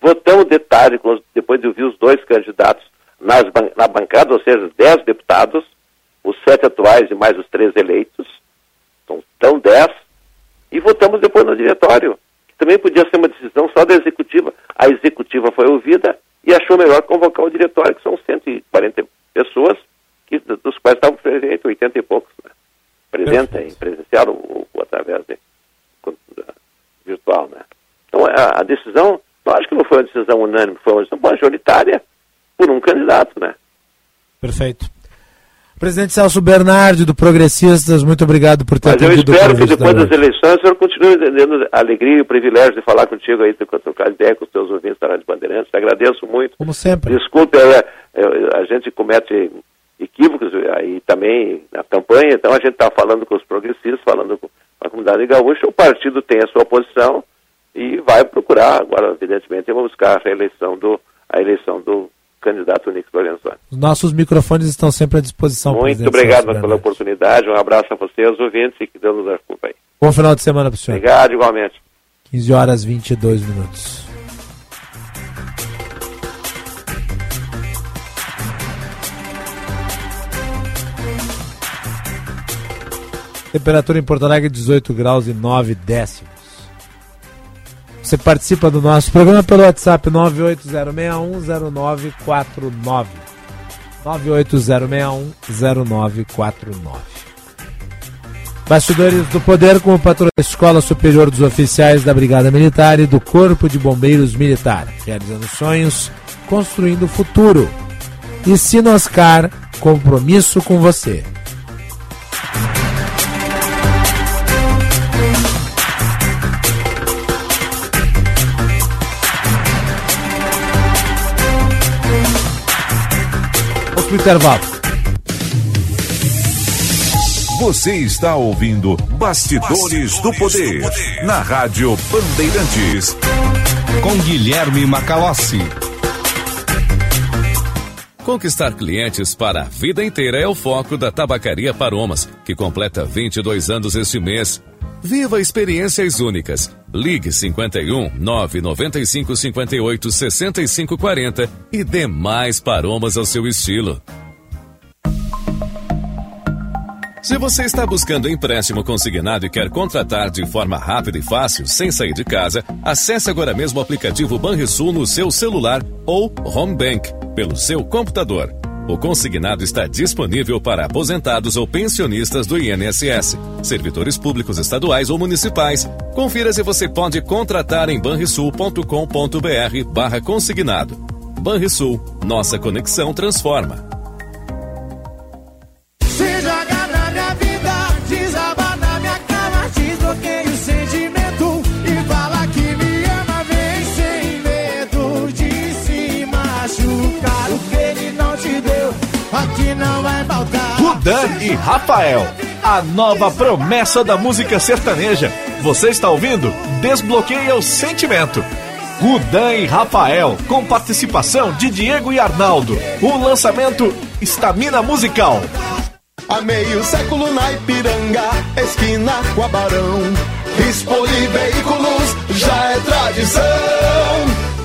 votamos de tarde, depois de ouvir os dois candidatos nas, na bancada, ou seja, dez deputados, os sete atuais e mais os três eleitos, são então dez, e votamos depois no diretório, também podia ser uma decisão só da executiva. A executiva foi ouvida e achou melhor convocar o diretório, que são 140 pessoas, dos quais estavam presentes 80 e poucos, né? presente em presencial ou, ou através de, virtual, né? Então a, a decisão, lógico que não foi uma decisão unânime, foi uma decisão majoritária por um candidato, né? Perfeito. Presidente Celso Bernardi, do Progressistas, muito obrigado por ter Mas eu espero que depois das eleições o senhor continue tendo a alegria e o privilégio de falar contigo aí, de trocar ideia com os teus ouvintes da Rádio Bandeirantes. Agradeço muito. Como sempre. Desculpe, é, é, a gente comete equívocos aí também na campanha, então a gente está falando com os progressistas, falando com a comunidade gaúcha, o partido tem a sua posição e vai procurar, agora evidentemente, vamos buscar a reeleição do, a eleição do candidato Nix Lorenzoni. Os nossos microfones estão sempre à disposição. Muito obrigado pela oportunidade, um abraço a você, aos ouvintes e que Deus nos acompanhe. Bom final de semana para o senhor. Obrigado, igualmente. 15 horas 22 minutos. Temperatura em Porto Alegre 18 graus e 9 décimos. Você participa do nosso programa pelo WhatsApp 980610949. 980610949. Bastidores do Poder com o patrão da Escola Superior dos Oficiais da Brigada Militar e do Corpo de Bombeiros Militar, realizando sonhos, construindo o futuro. E Sinoscar, compromisso com você. Pro intervalo. Você está ouvindo Bastidores, Bastidores do, poder, do, poder, na Rádio Bandeirantes. Com Guilherme Macalossi. Conquistar clientes para a vida inteira é o foco da Tabacaria Paromas, que completa 22 anos este mês. Viva experiências únicas. Ligue 51 995 58 65 40 e dê mais paromas ao seu estilo. Se você está buscando empréstimo consignado e quer contratar de forma rápida e fácil, sem sair de casa, acesse agora mesmo o aplicativo Banrisul no seu celular ou Home Bank pelo seu computador. O consignado está disponível para aposentados ou pensionistas do INSS, servidores públicos estaduais ou municipais. Confira se você pode contratar em banrisul.com.br barra consignado. Banrisul, nossa conexão transforma. Rafael, a nova promessa da música sertaneja. Você está ouvindo? Desbloqueia o sentimento. Rudan e Rafael, com participação de Diego e Arnaldo. O lançamento Estamina Musical. Há meio século na Ipiranga, esquina com a Barão. Expoli Veículos já é tradição.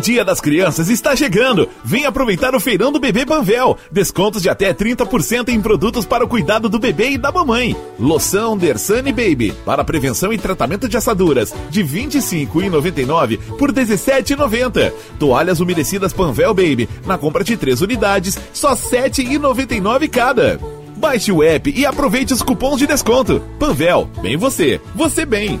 Dia das Crianças está chegando. Vem aproveitar o feirão do bebê Panvel. Descontos de até 30% em produtos para o cuidado do bebê e da mamãe. Loção Dersane Baby para prevenção e tratamento de assaduras de R$ 25,99 por R$ 17,90. Toalhas umedecidas Panvel Baby na compra de três unidades só R$ 7,99 cada. Baixe o app e aproveite os cupons de desconto. Panvel, bem você, você bem.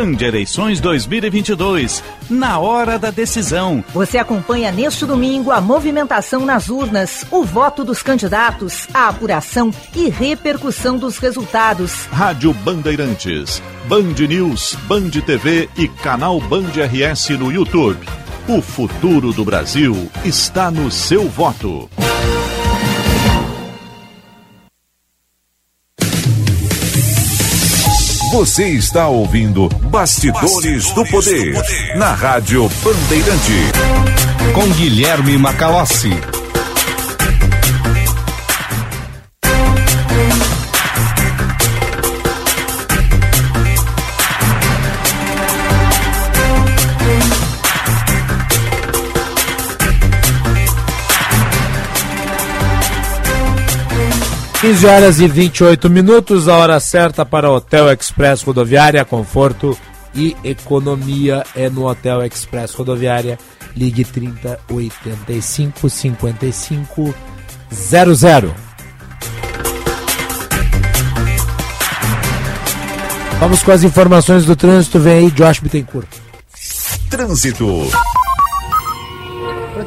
Band Eleições 2022. Na hora da decisão. Você acompanha neste domingo a movimentação nas urnas, o voto dos candidatos, a apuração e repercussão dos resultados. Rádio Bandeirantes, Band News, Band TV e canal Band RS no YouTube. O futuro do Brasil está no seu voto. Você está ouvindo Bastidores, Bastidores do, poder, do Poder na Rádio Bandeirante. Com Guilherme Macalossi. 15 horas e 28 minutos, a hora certa para Hotel Express Rodoviária, conforto e economia é no Hotel Express Rodoviária. Ligue 30 85 55 00. Vamos com as informações do trânsito. Vem aí, Josh Bittencourt. Trânsito.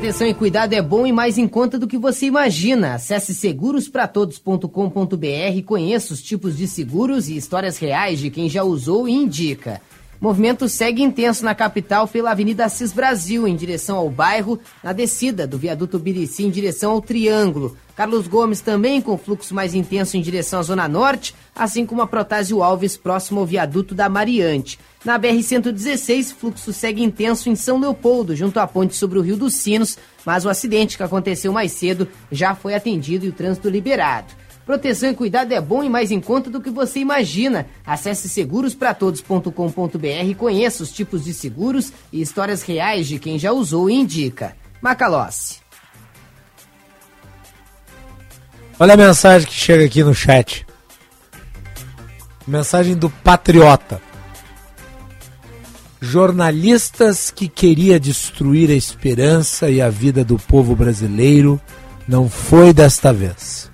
Proteção e cuidado é bom e mais em conta do que você imagina. Acesse segurospratodos.com.br conheça os tipos de seguros e histórias reais de quem já usou e indica. Movimento segue intenso na capital pela Avenida Assis Brasil, em direção ao bairro, na descida do viaduto Birici em direção ao Triângulo. Carlos Gomes também com fluxo mais intenso em direção à Zona Norte, assim como a Protásio Alves próximo ao viaduto da Mariante. Na BR-116, fluxo segue intenso em São Leopoldo, junto à ponte sobre o Rio dos Sinos, mas o acidente que aconteceu mais cedo já foi atendido e o trânsito liberado. Proteção e cuidado é bom e mais em conta do que você imagina. Acesse segurospratodos.com.br e conheça os tipos de seguros e histórias reais de quem já usou e indica. Macalossi. Olha a mensagem que chega aqui no chat. Mensagem do Patriota jornalistas que queria destruir a esperança e a vida do povo brasileiro não foi desta vez.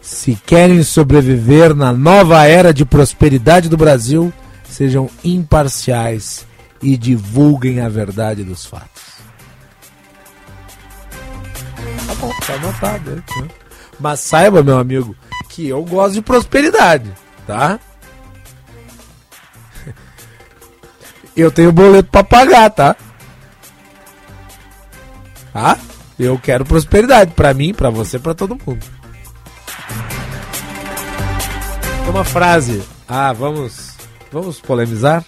Se querem sobreviver na nova era de prosperidade do Brasil, sejam imparciais e divulguem a verdade dos fatos. Tá bom, tá anotado. Né? Mas saiba, meu amigo, que eu gosto de prosperidade, tá? Eu tenho boleto para pagar, tá? Tá? Eu quero prosperidade para mim, para você, para todo mundo. Uma frase Ah, vamos, vamos polemizar?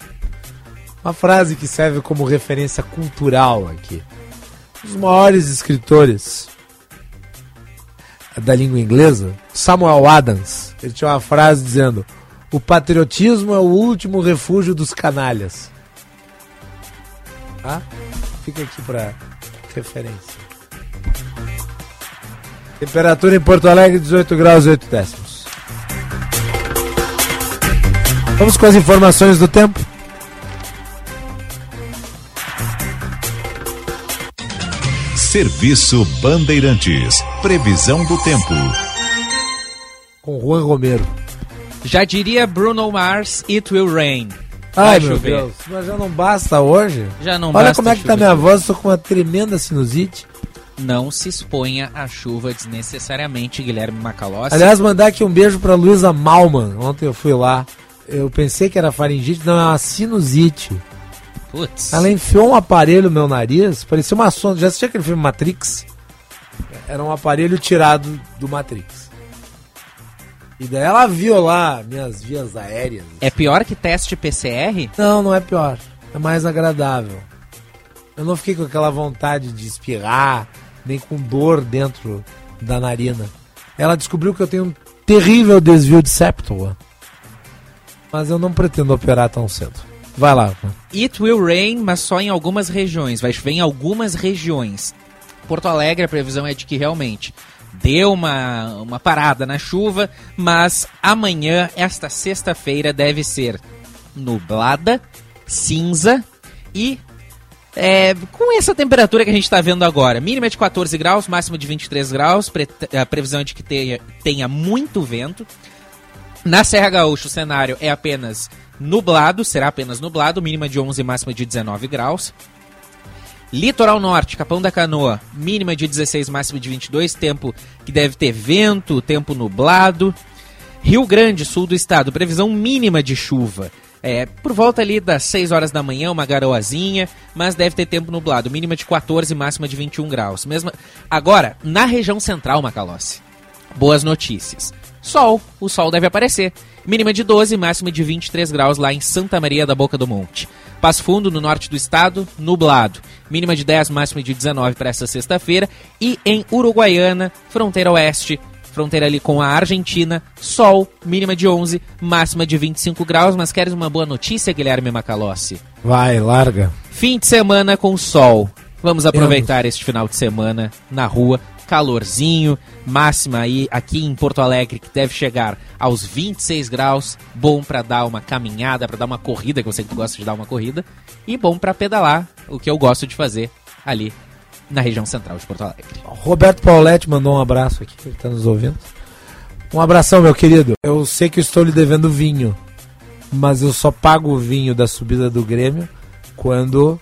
Uma frase que serve como referência cultural aqui. Dos maiores escritores da língua inglesa, Samuel Adams, ele tinha uma frase dizendo: O patriotismo é o último refúgio dos canalhas. Tá? Fica aqui para referência. Temperatura em Porto Alegre 18 graus e 8 décimos. Vamos com as informações do tempo. Serviço Bandeirantes. Previsão do tempo. Com Juan Romero. Já diria Bruno Mars, It Will Rain. Ai, meu chover. Deus. Mas já não basta hoje? Já não Olha basta como é que tá chover. minha voz, tô com uma tremenda sinusite. Não se exponha à chuva desnecessariamente, Guilherme Macalossi. Aliás, mandar aqui um beijo pra Luísa Malman. Ontem eu fui lá. Eu pensei que era faringite, não, é uma sinusite. Putz. Ela enfiou um aparelho no meu nariz, parecia uma sonda. Já assistiu aquele filme Matrix? Era um aparelho tirado do Matrix. E daí ela viu lá minhas vias aéreas. É pior que teste PCR? Não, não é pior. É mais agradável. Eu não fiquei com aquela vontade de espirrar, nem com dor dentro da narina. Ela descobriu que eu tenho um terrível desvio de septo. Mas eu não pretendo operar tão cedo. Vai lá. It will rain, mas só em algumas regiões. Vai chover em algumas regiões. Porto Alegre, a previsão é de que realmente deu uma, uma parada na chuva, mas amanhã, esta sexta-feira, deve ser nublada, cinza e é, com essa temperatura que a gente está vendo agora. Mínima de 14 graus, máxima de 23 graus. pre- A previsão é de que tenha, tenha muito vento. Na Serra Gaúcha, o cenário é apenas nublado, será apenas nublado, mínima de 11 e máxima de 19 graus. Litoral Norte, Capão da Canoa, mínima de 16, máxima de 22, tempo que deve ter vento, tempo nublado. Rio Grande, sul do estado, previsão mínima de chuva. É, por volta ali das 6 horas da manhã, uma garoazinha, mas deve ter tempo nublado, mínima de 14, máxima de 21 graus. Mesma... Agora, na região central, Macalossi, boas notícias. Sol, o sol deve aparecer. Mínima de 12, máxima de 23 graus lá em Santa Maria da Boca do Monte. Passo Fundo, no norte do estado, nublado. Mínima de 10, máxima de 19 para essa sexta-feira. E em Uruguaiana, fronteira oeste, fronteira ali com a Argentina, sol, mínima de 11, máxima de 25 graus. Mas queres uma boa notícia, Guilherme Macalossi? Vai, larga. Fim de semana com sol. Vamos aproveitar este final de semana na rua. Calorzinho, máxima aí aqui em Porto Alegre que deve chegar aos 26 graus. Bom para dar uma caminhada, para dar uma corrida, que eu sei que tu gosta de dar uma corrida. E bom para pedalar, o que eu gosto de fazer ali na região central de Porto Alegre. Roberto Pauletti mandou um abraço aqui, ele tá nos ouvindo. Um abração, meu querido. Eu sei que eu estou lhe devendo vinho, mas eu só pago o vinho da subida do Grêmio quando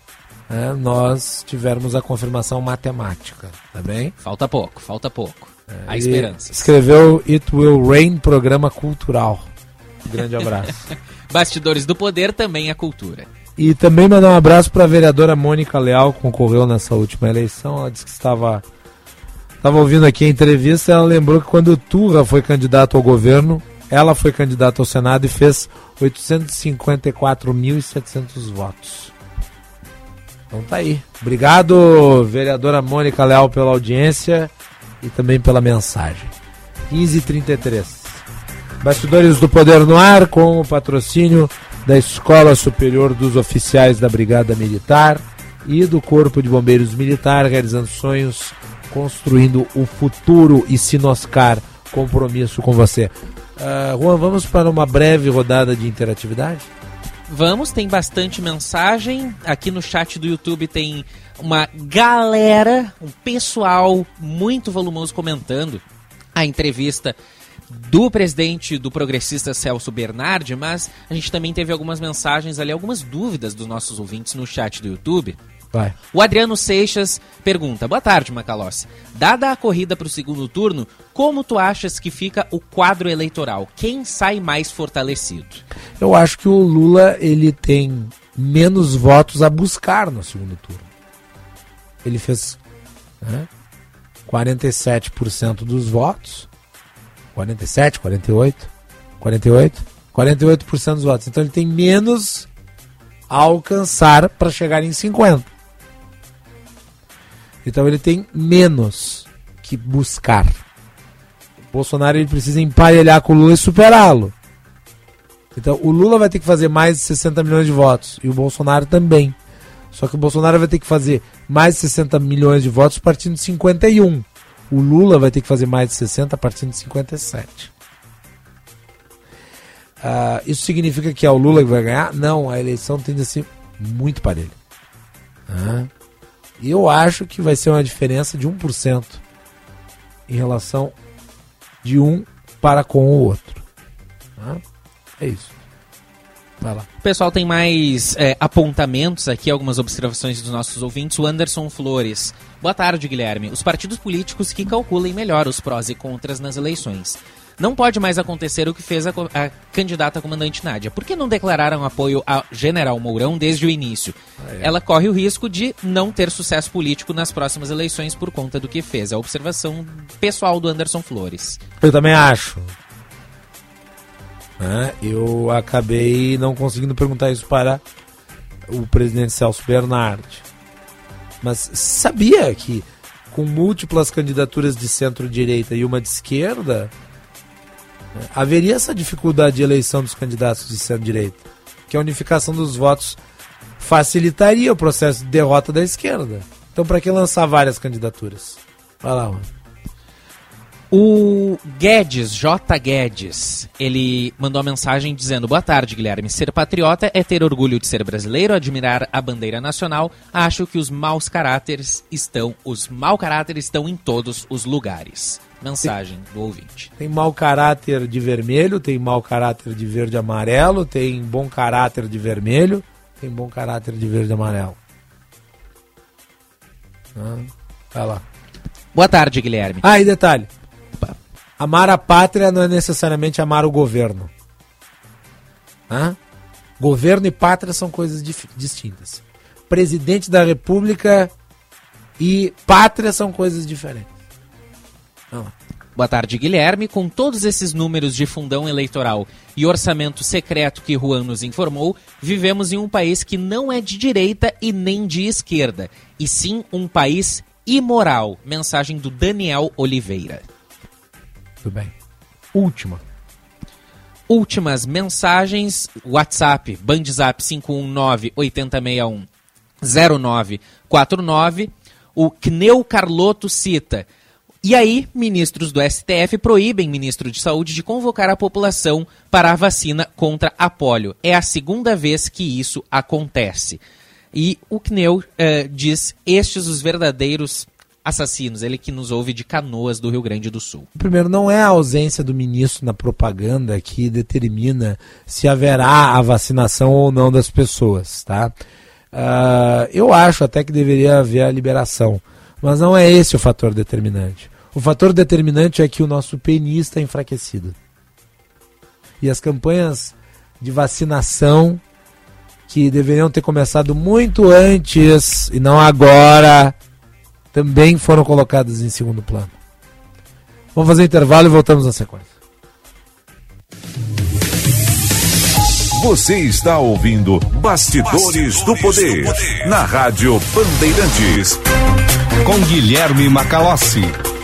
né, nós tivermos a confirmação matemática, tá bem? Falta pouco, falta pouco. Há Ele esperança. Escreveu It Will Rain, programa cultural. Grande abraço. Bastidores do Poder também é cultura. E também mandar um abraço para a vereadora Mônica Leal, que concorreu nessa última eleição. Ela disse que estava, estava ouvindo aqui a entrevista. Ela lembrou que quando o Turra foi candidato ao governo, ela foi candidata ao Senado e fez 854.700 votos. Então tá aí. Obrigado, vereadora Mônica Leal, pela audiência e também pela mensagem. 15h33. Bastidores do Poder no Ar com o patrocínio da Escola Superior dos Oficiais da Brigada Militar e do Corpo de Bombeiros Militar, realizando sonhos, construindo o futuro e Sinoscar, compromisso com você. Ah, Juan, vamos para uma breve rodada de interatividade? Vamos, tem bastante mensagem. Aqui no chat do YouTube tem uma galera, um pessoal muito volumoso comentando a entrevista do presidente do progressista Celso Bernardi, mas a gente também teve algumas mensagens ali, algumas dúvidas dos nossos ouvintes no chat do YouTube. Vai. O Adriano Seixas pergunta: Boa tarde, Macalossi. Dada a corrida para o segundo turno, como tu achas que fica o quadro eleitoral? Quem sai mais fortalecido? Eu acho que o Lula ele tem menos votos a buscar no segundo turno. Ele fez né, 47% dos votos. 47, 48, 48, 48% dos votos. Então ele tem menos a alcançar para chegar em 50. Então ele tem menos que buscar. O Bolsonaro ele precisa emparelhar com o Lula e superá-lo. Então o Lula vai ter que fazer mais de 60 milhões de votos e o Bolsonaro também. Só que o Bolsonaro vai ter que fazer mais de 60 milhões de votos partindo de 51. O Lula vai ter que fazer mais de 60 partindo de 57. Uh, isso significa que é o Lula que vai ganhar? Não, a eleição tende a ser muito parelha. Uh, eu acho que vai ser uma diferença de 1% em relação de um para com o outro. Uh, é isso. Vai lá. O pessoal tem mais é, apontamentos aqui, algumas observações dos nossos ouvintes. O Anderson Flores. Boa tarde, Guilherme. Os partidos políticos que calculem melhor os prós e contras nas eleições. Não pode mais acontecer o que fez a, a candidata a comandante Nádia. Por que não declararam apoio a General Mourão desde o início? Ah, é. Ela corre o risco de não ter sucesso político nas próximas eleições por conta do que fez. É a observação pessoal do Anderson Flores. Eu também acho. Né? Eu acabei não conseguindo perguntar isso para o presidente Celso Bernardi. Mas sabia que com múltiplas candidaturas de centro-direita e uma de esquerda, haveria essa dificuldade de eleição dos candidatos de centro-direita, que a unificação dos votos facilitaria o processo de derrota da esquerda. Então, para que lançar várias candidaturas? Vai lá, mano. O Guedes, J. Guedes, ele mandou uma mensagem dizendo: Boa tarde, Guilherme. Ser patriota é ter orgulho de ser brasileiro, admirar a bandeira nacional. Acho que os maus caráteres estão, os mau caráteres estão em todos os lugares. Mensagem do ouvinte. Tem mau caráter de vermelho, tem mau caráter de verde amarelo, tem bom caráter de vermelho, tem bom caráter de verde amarelo. Ah, vai lá. Boa tarde, Guilherme. Ah, e detalhe. Amar a pátria não é necessariamente amar o governo. Hã? Governo e pátria são coisas distintas. Presidente da República e pátria são coisas diferentes. Boa tarde, Guilherme. Com todos esses números de fundão eleitoral e orçamento secreto que Juan nos informou, vivemos em um país que não é de direita e nem de esquerda, e sim um país imoral. Mensagem do Daniel Oliveira. Muito bem. Última. Últimas mensagens. WhatsApp, Bandzap 519 8061 0949. O Kneu Carloto cita. E aí, ministros do STF proíbem ministro de Saúde de convocar a população para a vacina contra a polio. É a segunda vez que isso acontece. E o Kneu uh, diz estes os verdadeiros assassinos, ele que nos ouve de Canoas, do Rio Grande do Sul. Primeiro, não é a ausência do ministro na propaganda que determina se haverá a vacinação ou não das pessoas, tá? Uh, eu acho até que deveria haver a liberação, mas não é esse o fator determinante. O fator determinante é que o nosso PNI está enfraquecido. E as campanhas de vacinação que deveriam ter começado muito antes e não agora, também foram colocadas em segundo plano. Vamos fazer intervalo e voltamos na sequência. Você está ouvindo Bastidores, Bastidores do, poder, do, poder, na Rádio Bandeirantes. Com Guilherme Macalossi.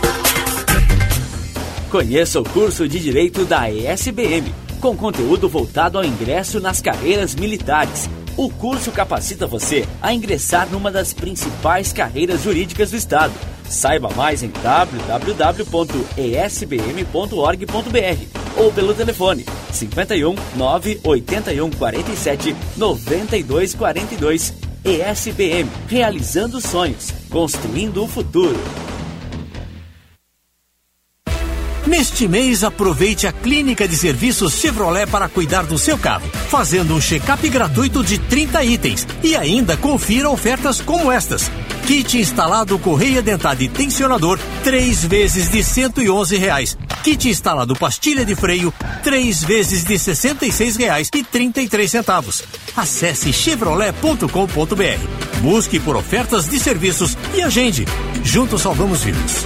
Conheça o curso de Direito da ESBM, com conteúdo voltado ao ingresso nas carreiras militares o curso capacita você a ingressar numa das principais carreiras jurídicas do Estado. Saiba mais em www.esbm.org.br ou pelo telefone 51 981 47 92 42. ESBM, realizando sonhos, construindo o futuro. Neste mês, aproveite a clínica de serviços Chevrolet para cuidar do seu carro, fazendo um check-up gratuito de 30 itens e ainda confira ofertas como estas. Kit instalado correia dentada e tensionador, 3 vezes de 111 reais. Kit instalado pastilha de freio, 3 vezes de 66 reais e 33 centavos. Acesse chevrolet.com.br. Busque por ofertas de serviços e agende. Juntos salvamos vidas.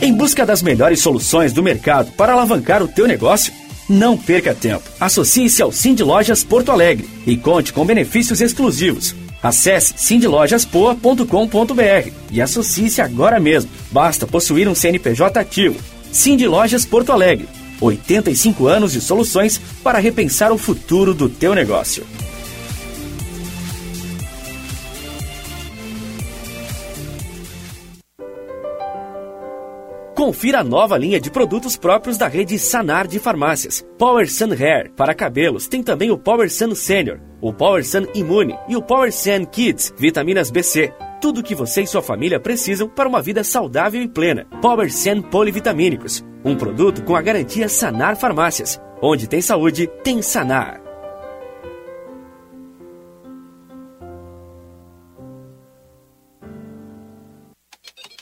Em busca das melhores soluções do mercado para alavancar o teu negócio? Não perca tempo. Associe-se ao Cindy Lojas Porto Alegre e conte com benefícios exclusivos. Acesse cindylojaspoa.com.br e associe-se agora mesmo. Basta possuir um CNPJ ativo. Cindy Lojas Porto Alegre. 85 anos de soluções para repensar o futuro do teu negócio. Confira a nova linha de produtos próprios da rede Sanar de farmácias. Power Sun Hair para cabelos tem também o Power Sun Senior, o Power Sun Imune e o Power Sun Kids, vitaminas BC. Tudo o que você e sua família precisam para uma vida saudável e plena. Power Sun Polivitamínicos, um produto com a garantia Sanar Farmácias. Onde tem saúde, tem Sanar.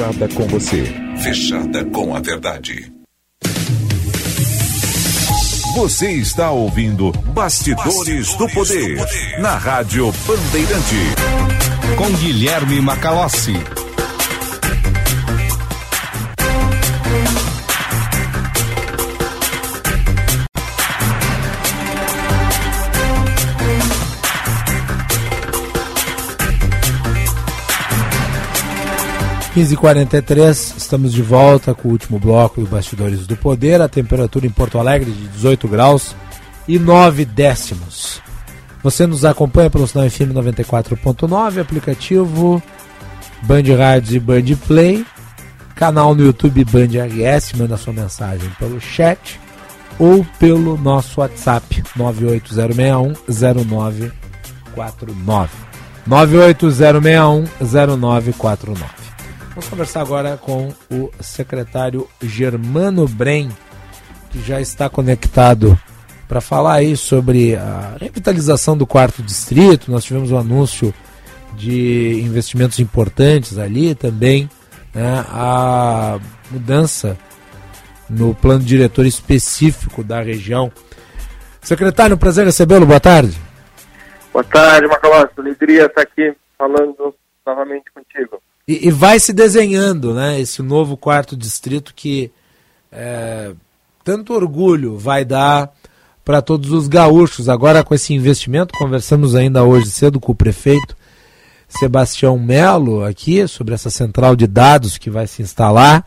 fechada com você. Fechada com a verdade. Você está ouvindo Bastidores, Bastidores do, poder, do Poder na Rádio Bandeirante. Com Guilherme Macalossi. 15h43, estamos de volta com o último bloco do Bastidores do Poder. A temperatura em Porto Alegre de 18 graus e 9 décimos. Você nos acompanha pelo sinal FM 94.9, aplicativo Band Rádios e Band Play, canal no YouTube Band RS, manda sua mensagem pelo chat ou pelo nosso WhatsApp 980610949. 980610949. Vamos conversar agora com o secretário Germano Brem, que já está conectado para falar aí sobre a revitalização do quarto distrito. Nós tivemos um anúncio de investimentos importantes ali também, né, a mudança no plano diretor específico da região. Secretário, um prazer recebê-lo, boa tarde. Boa tarde, Macalossi. Alegria estar aqui falando novamente contigo. E, e, vai se desenhando né, esse novo quarto distrito que é, tanto orgulho vai dar para todos os gaúchos. Agora, com esse investimento, conversamos ainda hoje cedo com o prefeito Sebastião Melo aqui sobre essa central de dados que vai se instalar.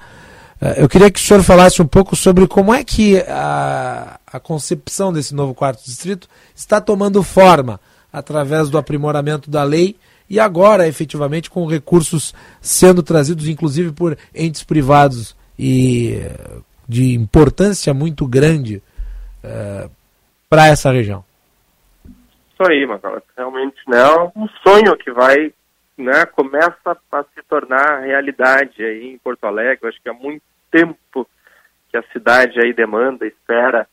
É, eu queria que o senhor falasse um pouco sobre como é que a, a concepção desse novo quarto distrito está tomando forma através do aprimoramento da lei e agora, efetivamente, com recursos sendo trazidos, inclusive por entes privados e de importância muito grande uh, para essa região. Isso aí, Macala. Realmente, né, é um sonho que vai, né, começa a se tornar realidade aí em Porto Alegre. Eu acho que há muito tempo que a cidade aí demanda, espera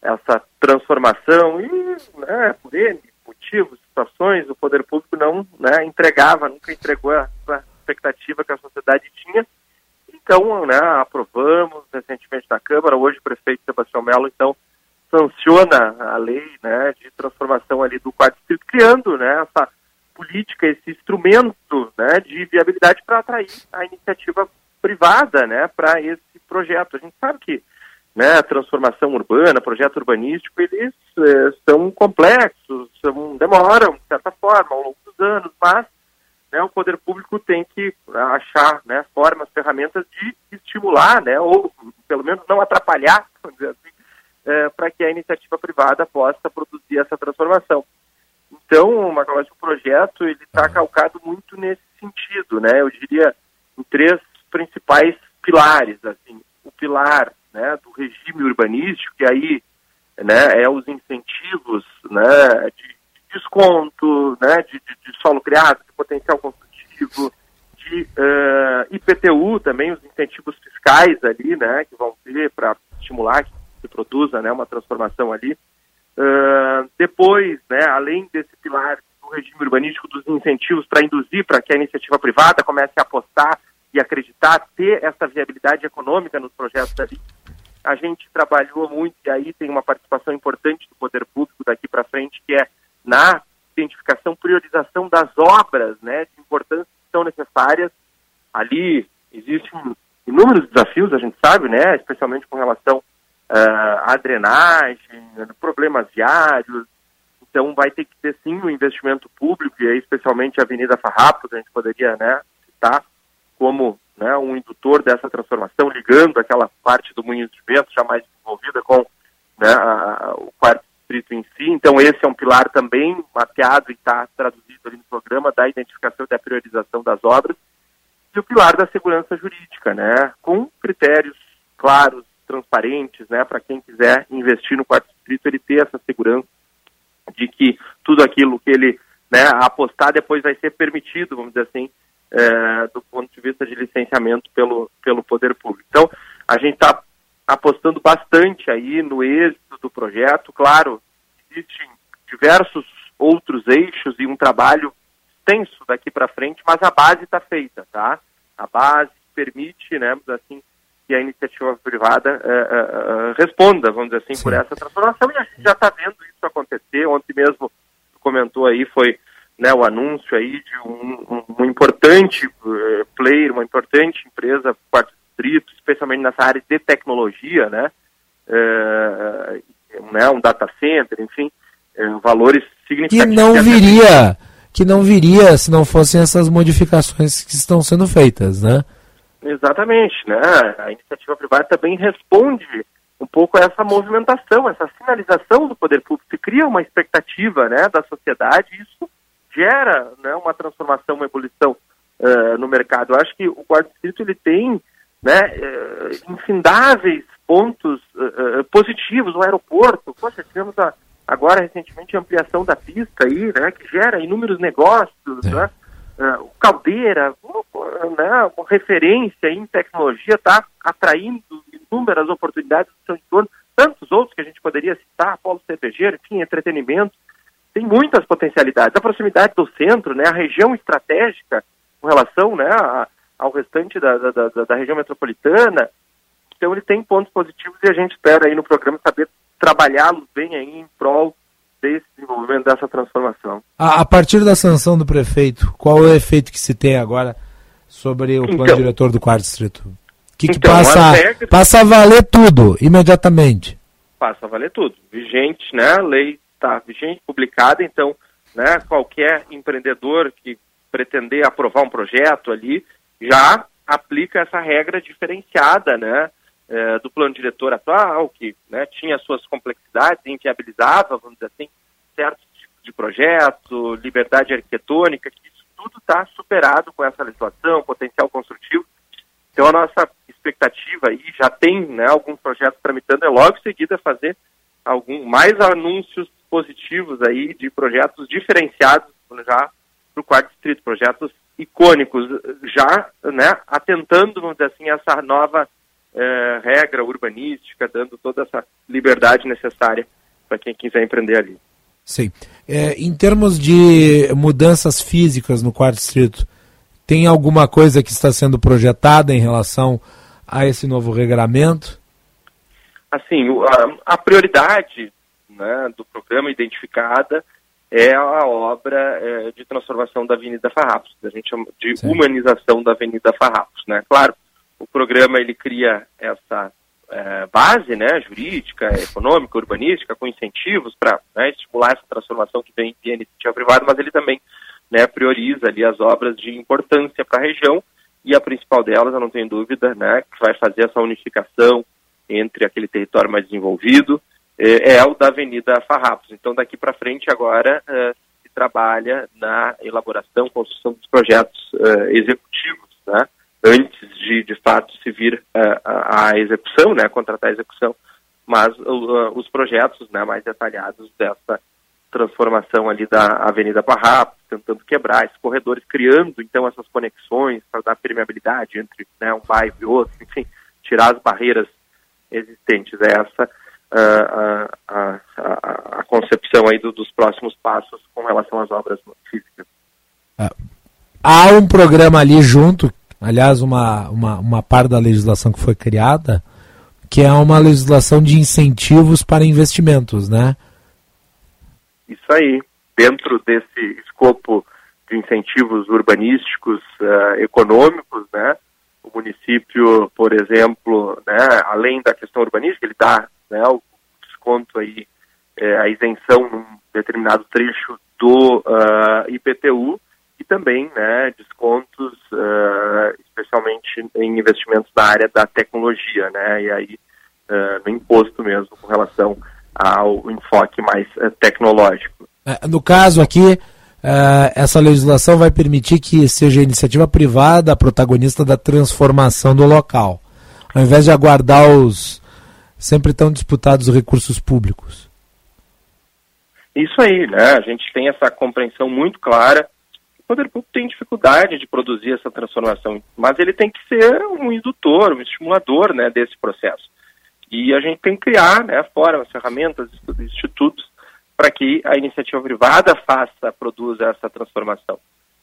essa transformação e, né, por ele, motivos, situações, o poder público não né, entregava, nunca entregou essa expectativa que a sociedade tinha. Então, né, aprovamos recentemente na Câmara, hoje o prefeito Sebastião Melo, então, sanciona a lei né, de transformação ali do quarto distrito, criando né, essa política, esse instrumento né, de viabilidade para atrair a iniciativa privada né, para esse projeto. A gente sabe que né, transformação urbana, projeto urbanístico, eles é, são complexos, são, demoram, de certa forma, ao longo dos anos, mas né, o poder público tem que achar né, formas, ferramentas de estimular, né, ou pelo menos não atrapalhar, assim, é, para que a iniciativa privada possa produzir essa transformação. Então, Macalós, o projeto ele está calcado muito nesse sentido, né? Eu diria em três principais pilares, assim, o pilar né, do regime urbanístico, que aí né, é os incentivos né, de, desconto, né, de, de, de, solo criado, de potencial construtivo, de uh, eh, IPTU também, os incentivos fiscais ali, né, que vão ter para estimular que se produza né, uma transformação ali. Uh, depois, né, além desse pilar do regime urbanístico, dos incentivos para induzir para que a iniciativa privada comece a apostar e acreditar, ter essa viabilidade econômica nos projetos ali. A gente trabalhou muito, e aí tem uma participação importante do poder público daqui para frente, que é na identificação, priorização das obras né, de importância que são necessárias. Ali existem inúmeros desafios, a gente sabe, né, especialmente com relação uh, à drenagem, problemas viários. Então vai ter que ter sim o um investimento público, e aí especialmente a Avenida Farrapos, a gente poderia né, citar como né, um indutor dessa transformação, ligando aquela parte do moinho de vento já mais desenvolvida com né, a, o quarto distrito em si. Então esse é um pilar também mapeado e está traduzido ali no programa da identificação e da priorização das obras. E o pilar da segurança jurídica, né, com critérios claros, transparentes, né, para quem quiser investir no quarto distrito, ele ter essa segurança de que tudo aquilo que ele né, apostar depois vai ser permitido, vamos dizer assim, é, do ponto de vista de licenciamento pelo, pelo poder público. Então, a gente está apostando bastante aí no êxito do projeto. Claro, existem diversos outros eixos e um trabalho extenso daqui para frente, mas a base está feita, tá? A base permite, né, assim, que a iniciativa privada é, é, é, responda, vamos dizer assim, Sim. por essa transformação. E a gente já está vendo isso acontecer. Ontem mesmo comentou aí, foi né, o anúncio aí de um, um, um importante uh, player, uma importante empresa, quarto distrito, especialmente nessa área de tecnologia, né, uh, né um data center, enfim, uh, valores significativos. Que não viria, que não viria se não fossem essas modificações que estão sendo feitas, né? Exatamente, né? A iniciativa privada também responde um pouco a essa movimentação, essa sinalização do poder público, se cria uma expectativa, né, da sociedade, isso gera né, uma transformação, uma ebulição uh, no mercado. Eu acho que o quarto distrito ele tem né, uh, infindáveis pontos uh, positivos no aeroporto. Poxa, tivemos a, agora recentemente a ampliação da pista aí, né, que gera inúmeros negócios, né? o Caldeira, né, uma referência em tecnologia, está atraindo inúmeras oportunidades do seu entorno, tantos outros que a gente poderia citar, polo cervejeiro, enfim, entretenimento tem muitas potencialidades. A proximidade do centro, né, a região estratégica com relação né, a, ao restante da, da, da, da, região metropolitana. Então ele tem pontos positivos e a gente espera aí no programa saber trabalhá-los bem aí em prol desse desenvolvimento, dessa transformação. A, a, partir da sanção do prefeito, qual é o efeito que se tem agora sobre o plano então, diretor do quarto distrito? O que, que então, passa, regras... passa a valer tudo, imediatamente? Passa a valer tudo. Vigente, né? Lei está vigente, publicada, então né, qualquer empreendedor que pretender aprovar um projeto ali já aplica essa regra diferenciada né, é, do plano diretor atual, que né, tinha suas complexidades, inviabilizava, vamos dizer assim, certos tipos de projeto, liberdade arquitetônica, que isso tudo está superado com essa legislação, potencial construtivo. Então a nossa expectativa aí já tem né, alguns projetos tramitando, é logo em seguida fazer algum, mais anúncios positivos aí de projetos diferenciados já para o quarto distrito, projetos icônicos, já né, atentando, vamos dizer assim, essa nova eh, regra urbanística, dando toda essa liberdade necessária para quem quiser empreender ali. Sim. É, em termos de mudanças físicas no quarto distrito, tem alguma coisa que está sendo projetada em relação a esse novo regramento? Assim, a, a prioridade né, do programa identificada é a obra é, de transformação da Avenida Farrapos, a gente chama de Sim. humanização da Avenida Farrapos, né? Claro, o programa ele cria essa é, base, né, jurídica, econômica, urbanística, com incentivos para né, estimular essa transformação que vem via iniciativa privada, mas ele também né, prioriza ali as obras de importância para a região e a principal delas, eu não tenho dúvida, né, que vai fazer essa unificação entre aquele território mais desenvolvido é, é o da Avenida Farrapos. Então, daqui para frente, agora, uh, se trabalha na elaboração, construção dos projetos uh, executivos, né? antes de, de fato, se vir uh, a, execução, né? contratar a execução, mas os projetos né, mais detalhados dessa transformação ali da Avenida Farrapos, tentando quebrar esses corredores, criando, então, essas conexões para dar permeabilidade entre né, um bairro e outro, enfim, tirar as barreiras existentes. É essa a, a, a, concepção aí do, dos próximos passos com relação às obras físicas. Ah, há um programa ali junto, aliás, uma, uma, uma parte da legislação que foi criada, que é uma legislação de incentivos para investimentos, né? Isso aí. Dentro desse escopo de incentivos urbanísticos, uh, econômicos, né? O município, por exemplo, né, além da questão urbanística, ele dá né, o desconto aí, é, a isenção num determinado trecho do uh, ah, IPTU e também né, descontos, uh, especialmente em investimentos na área da tecnologia, né, e aí uh, no imposto mesmo, com relação ao enfoque mais tecnológico. É, no caso aqui, essa legislação vai permitir que seja a iniciativa privada a protagonista da transformação do local. Ao invés de aguardar os, sempre tão disputados os recursos públicos. Isso aí, né? A gente tem essa compreensão muito clara. O poder público tem dificuldade de produzir essa transformação, mas ele tem que ser um indutor, um estimulador, né, desse processo. E a gente tem que criar, né, fora as ferramentas, institutos, para que a iniciativa privada faça, produza essa transformação.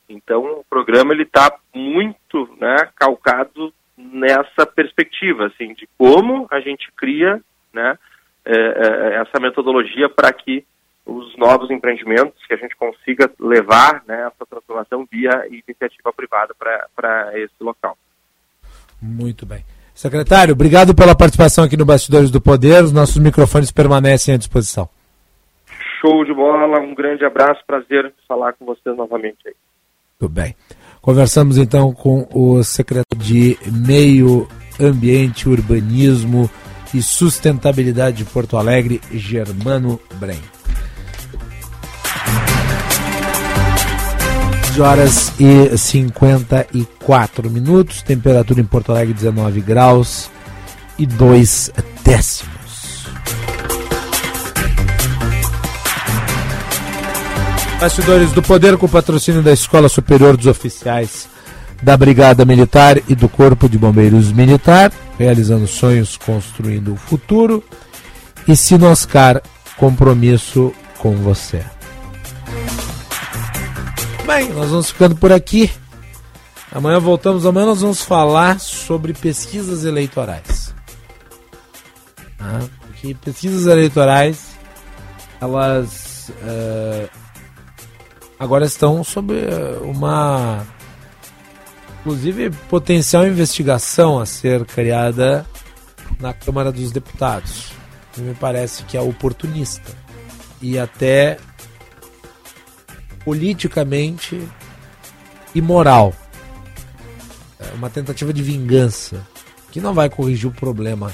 Então, o programa ele está muito, né, calcado nessa perspectiva, assim, de como a gente cria, né, é, é, essa metodologia para que os novos empreendimentos, que a gente consiga levar né, essa transformação via iniciativa privada para esse local. Muito bem. Secretário, obrigado pela participação aqui no Bastidores do Poder. Os nossos microfones permanecem à disposição. Show de bola, um grande abraço, prazer falar com vocês novamente aí. Tudo bem. Conversamos então com o secretário de Meio Ambiente, Urbanismo e Sustentabilidade de Porto Alegre, Germano Brem. horas e 54 minutos, temperatura em Porto Alegre 19 graus e 2 décimos. Bastidores do Poder com patrocínio da Escola Superior dos Oficiais da Brigada Militar e do Corpo de Bombeiros Militar, realizando sonhos, construindo o futuro. E Sinoscar, compromisso com você. Bem, nós vamos ficando por aqui. Amanhã voltamos. Amanhã nós vamos falar sobre pesquisas eleitorais. Ah, porque pesquisas eleitorais, elas. Uh, agora estão sob eh, uma inclusive potencial investigação a ser criada na Câmara dos Deputados. Me parece que é oportunista e até politicamente imoral. É uma tentativa de vingança que não vai corrigir o problema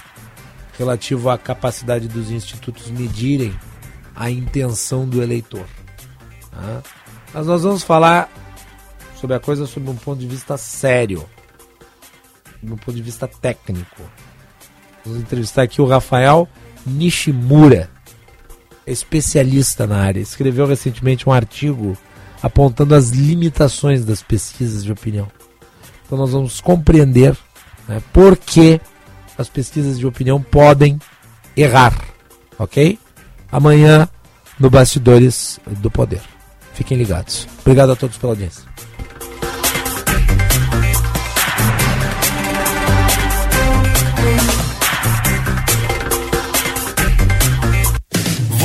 relativo à capacidade dos institutos medirem a intenção do eleitor. Tá? Mas nós vamos falar sobre a coisa sob um ponto de vista sério, sob um ponto de vista técnico. Vamos entrevistar aqui o Rafael Nishimura, especialista na área. Escreveu recentemente um artigo apontando as limitações das pesquisas de opinião. Então nós vamos compreender né, por que as pesquisas de opinião podem errar, ok? Amanhã no Bastidores do Poder. Fiquem ligados. Obrigado a todos pela audiência.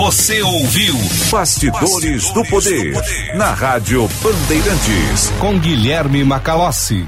Você ouviu Bastidores, do, Poder, do Poder na Rádio Bandeirantes com Guilherme Macalossi.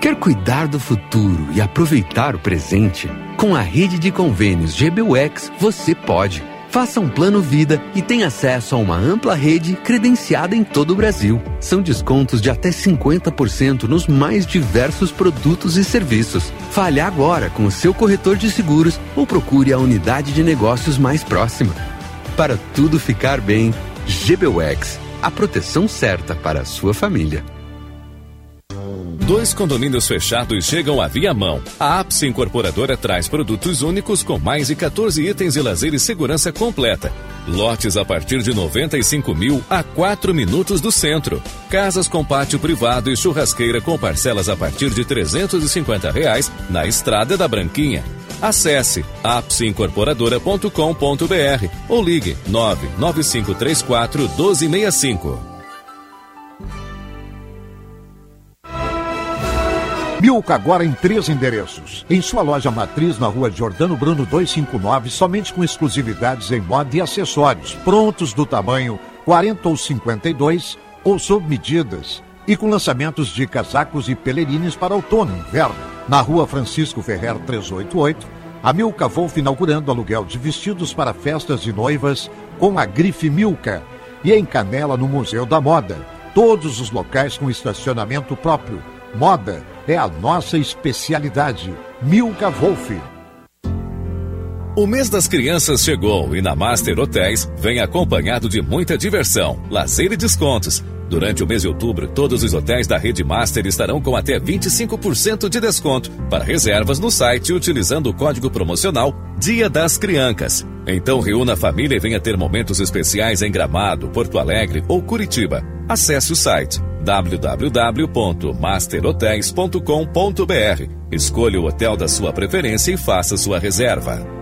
Quer cuidar do futuro e aproveitar o presente? Com a rede de convênios GBUX, você pode. Faça um plano vida e tenha acesso a uma ampla rede credenciada em todo o Brasil. São descontos de até 50% nos mais diversos produtos e serviços. Fale agora com o seu corretor de seguros ou procure a unidade de negócios mais próxima. Para tudo ficar bem, GBUX, a proteção certa para a sua família. Dois condomínios fechados chegam a Viamão. A Apse Incorporadora traz produtos únicos com mais de 14 itens de lazer e segurança completa. Lotes a partir de 95 mil a 4 minutos do centro. Casas com pátio privado e churrasqueira com parcelas a partir de 350 reais na Estrada da Branquinha. Acesse apseincorporadora.com.br ou ligue 99534 1265. Milka agora em três endereços. Em sua loja matriz na rua Jordano Bruno 259, somente com exclusividades em moda e acessórios, prontos do tamanho 40 ou 52 ou sob medidas. E com lançamentos de casacos e pelerines para outono e inverno. Na rua Francisco Ferrer 388, a Milka Wolf inaugurando aluguel de vestidos para festas de noivas com a grife Milka. E em Canela, no Museu da Moda. Todos os locais com estacionamento próprio. Moda é a nossa especialidade. Milka Wolf. O mês das crianças chegou e na Master Hotéis vem acompanhado de muita diversão, lazer e descontos. Durante o mês de outubro, todos os hotéis da rede Master estarão com até 25% de desconto para reservas no site utilizando o código promocional Dia das Criancas. Então reúna a família e venha ter momentos especiais em Gramado, Porto Alegre ou Curitiba. Acesse o site www.masterhotels.com.br. Escolha o hotel da sua preferência e faça sua reserva.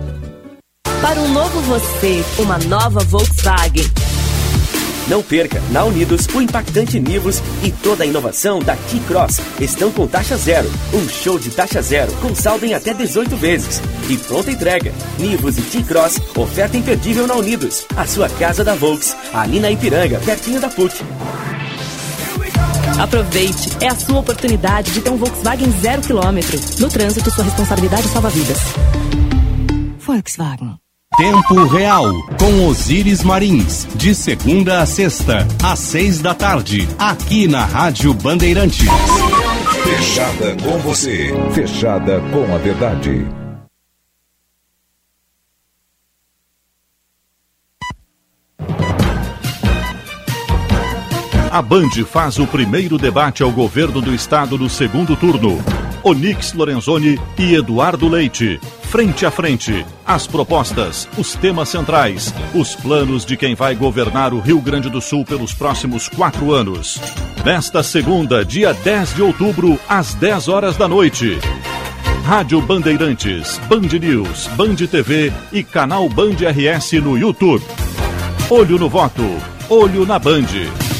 Para um novo você, uma nova Volkswagen. Não perca, na Unidos, o impactante Nivus e toda a inovação da T-Cross estão com taxa zero. Um show de taxa zero com saldo em até 18 vezes. E pronta entrega. Nivus e T-Cross, oferta imperdível na Unidos. A sua casa da Volks, ali na Ipiranga, pertinho da PUC. Aproveite, é a sua oportunidade de ter um Volkswagen zero quilômetro. No trânsito, sua responsabilidade salva vidas. Volkswagen. Tempo Real, com Osíris Marins, de segunda a sexta, às seis da tarde, aqui na Rádio Bandeirantes. Fechada com você, fechada com a verdade. A Band faz o primeiro debate ao governo do estado no segundo turno. Onix Lorenzoni e Eduardo Leite Frente a Frente. As propostas, os temas centrais, os planos de quem vai governar o Rio Grande do Sul pelos próximos quatro anos. Nesta segunda, dia 10 de outubro, às 10 horas da noite. Rádio Bandeirantes, Band News, Band TV e canal Band RS no YouTube. Olho no voto, olho na Band.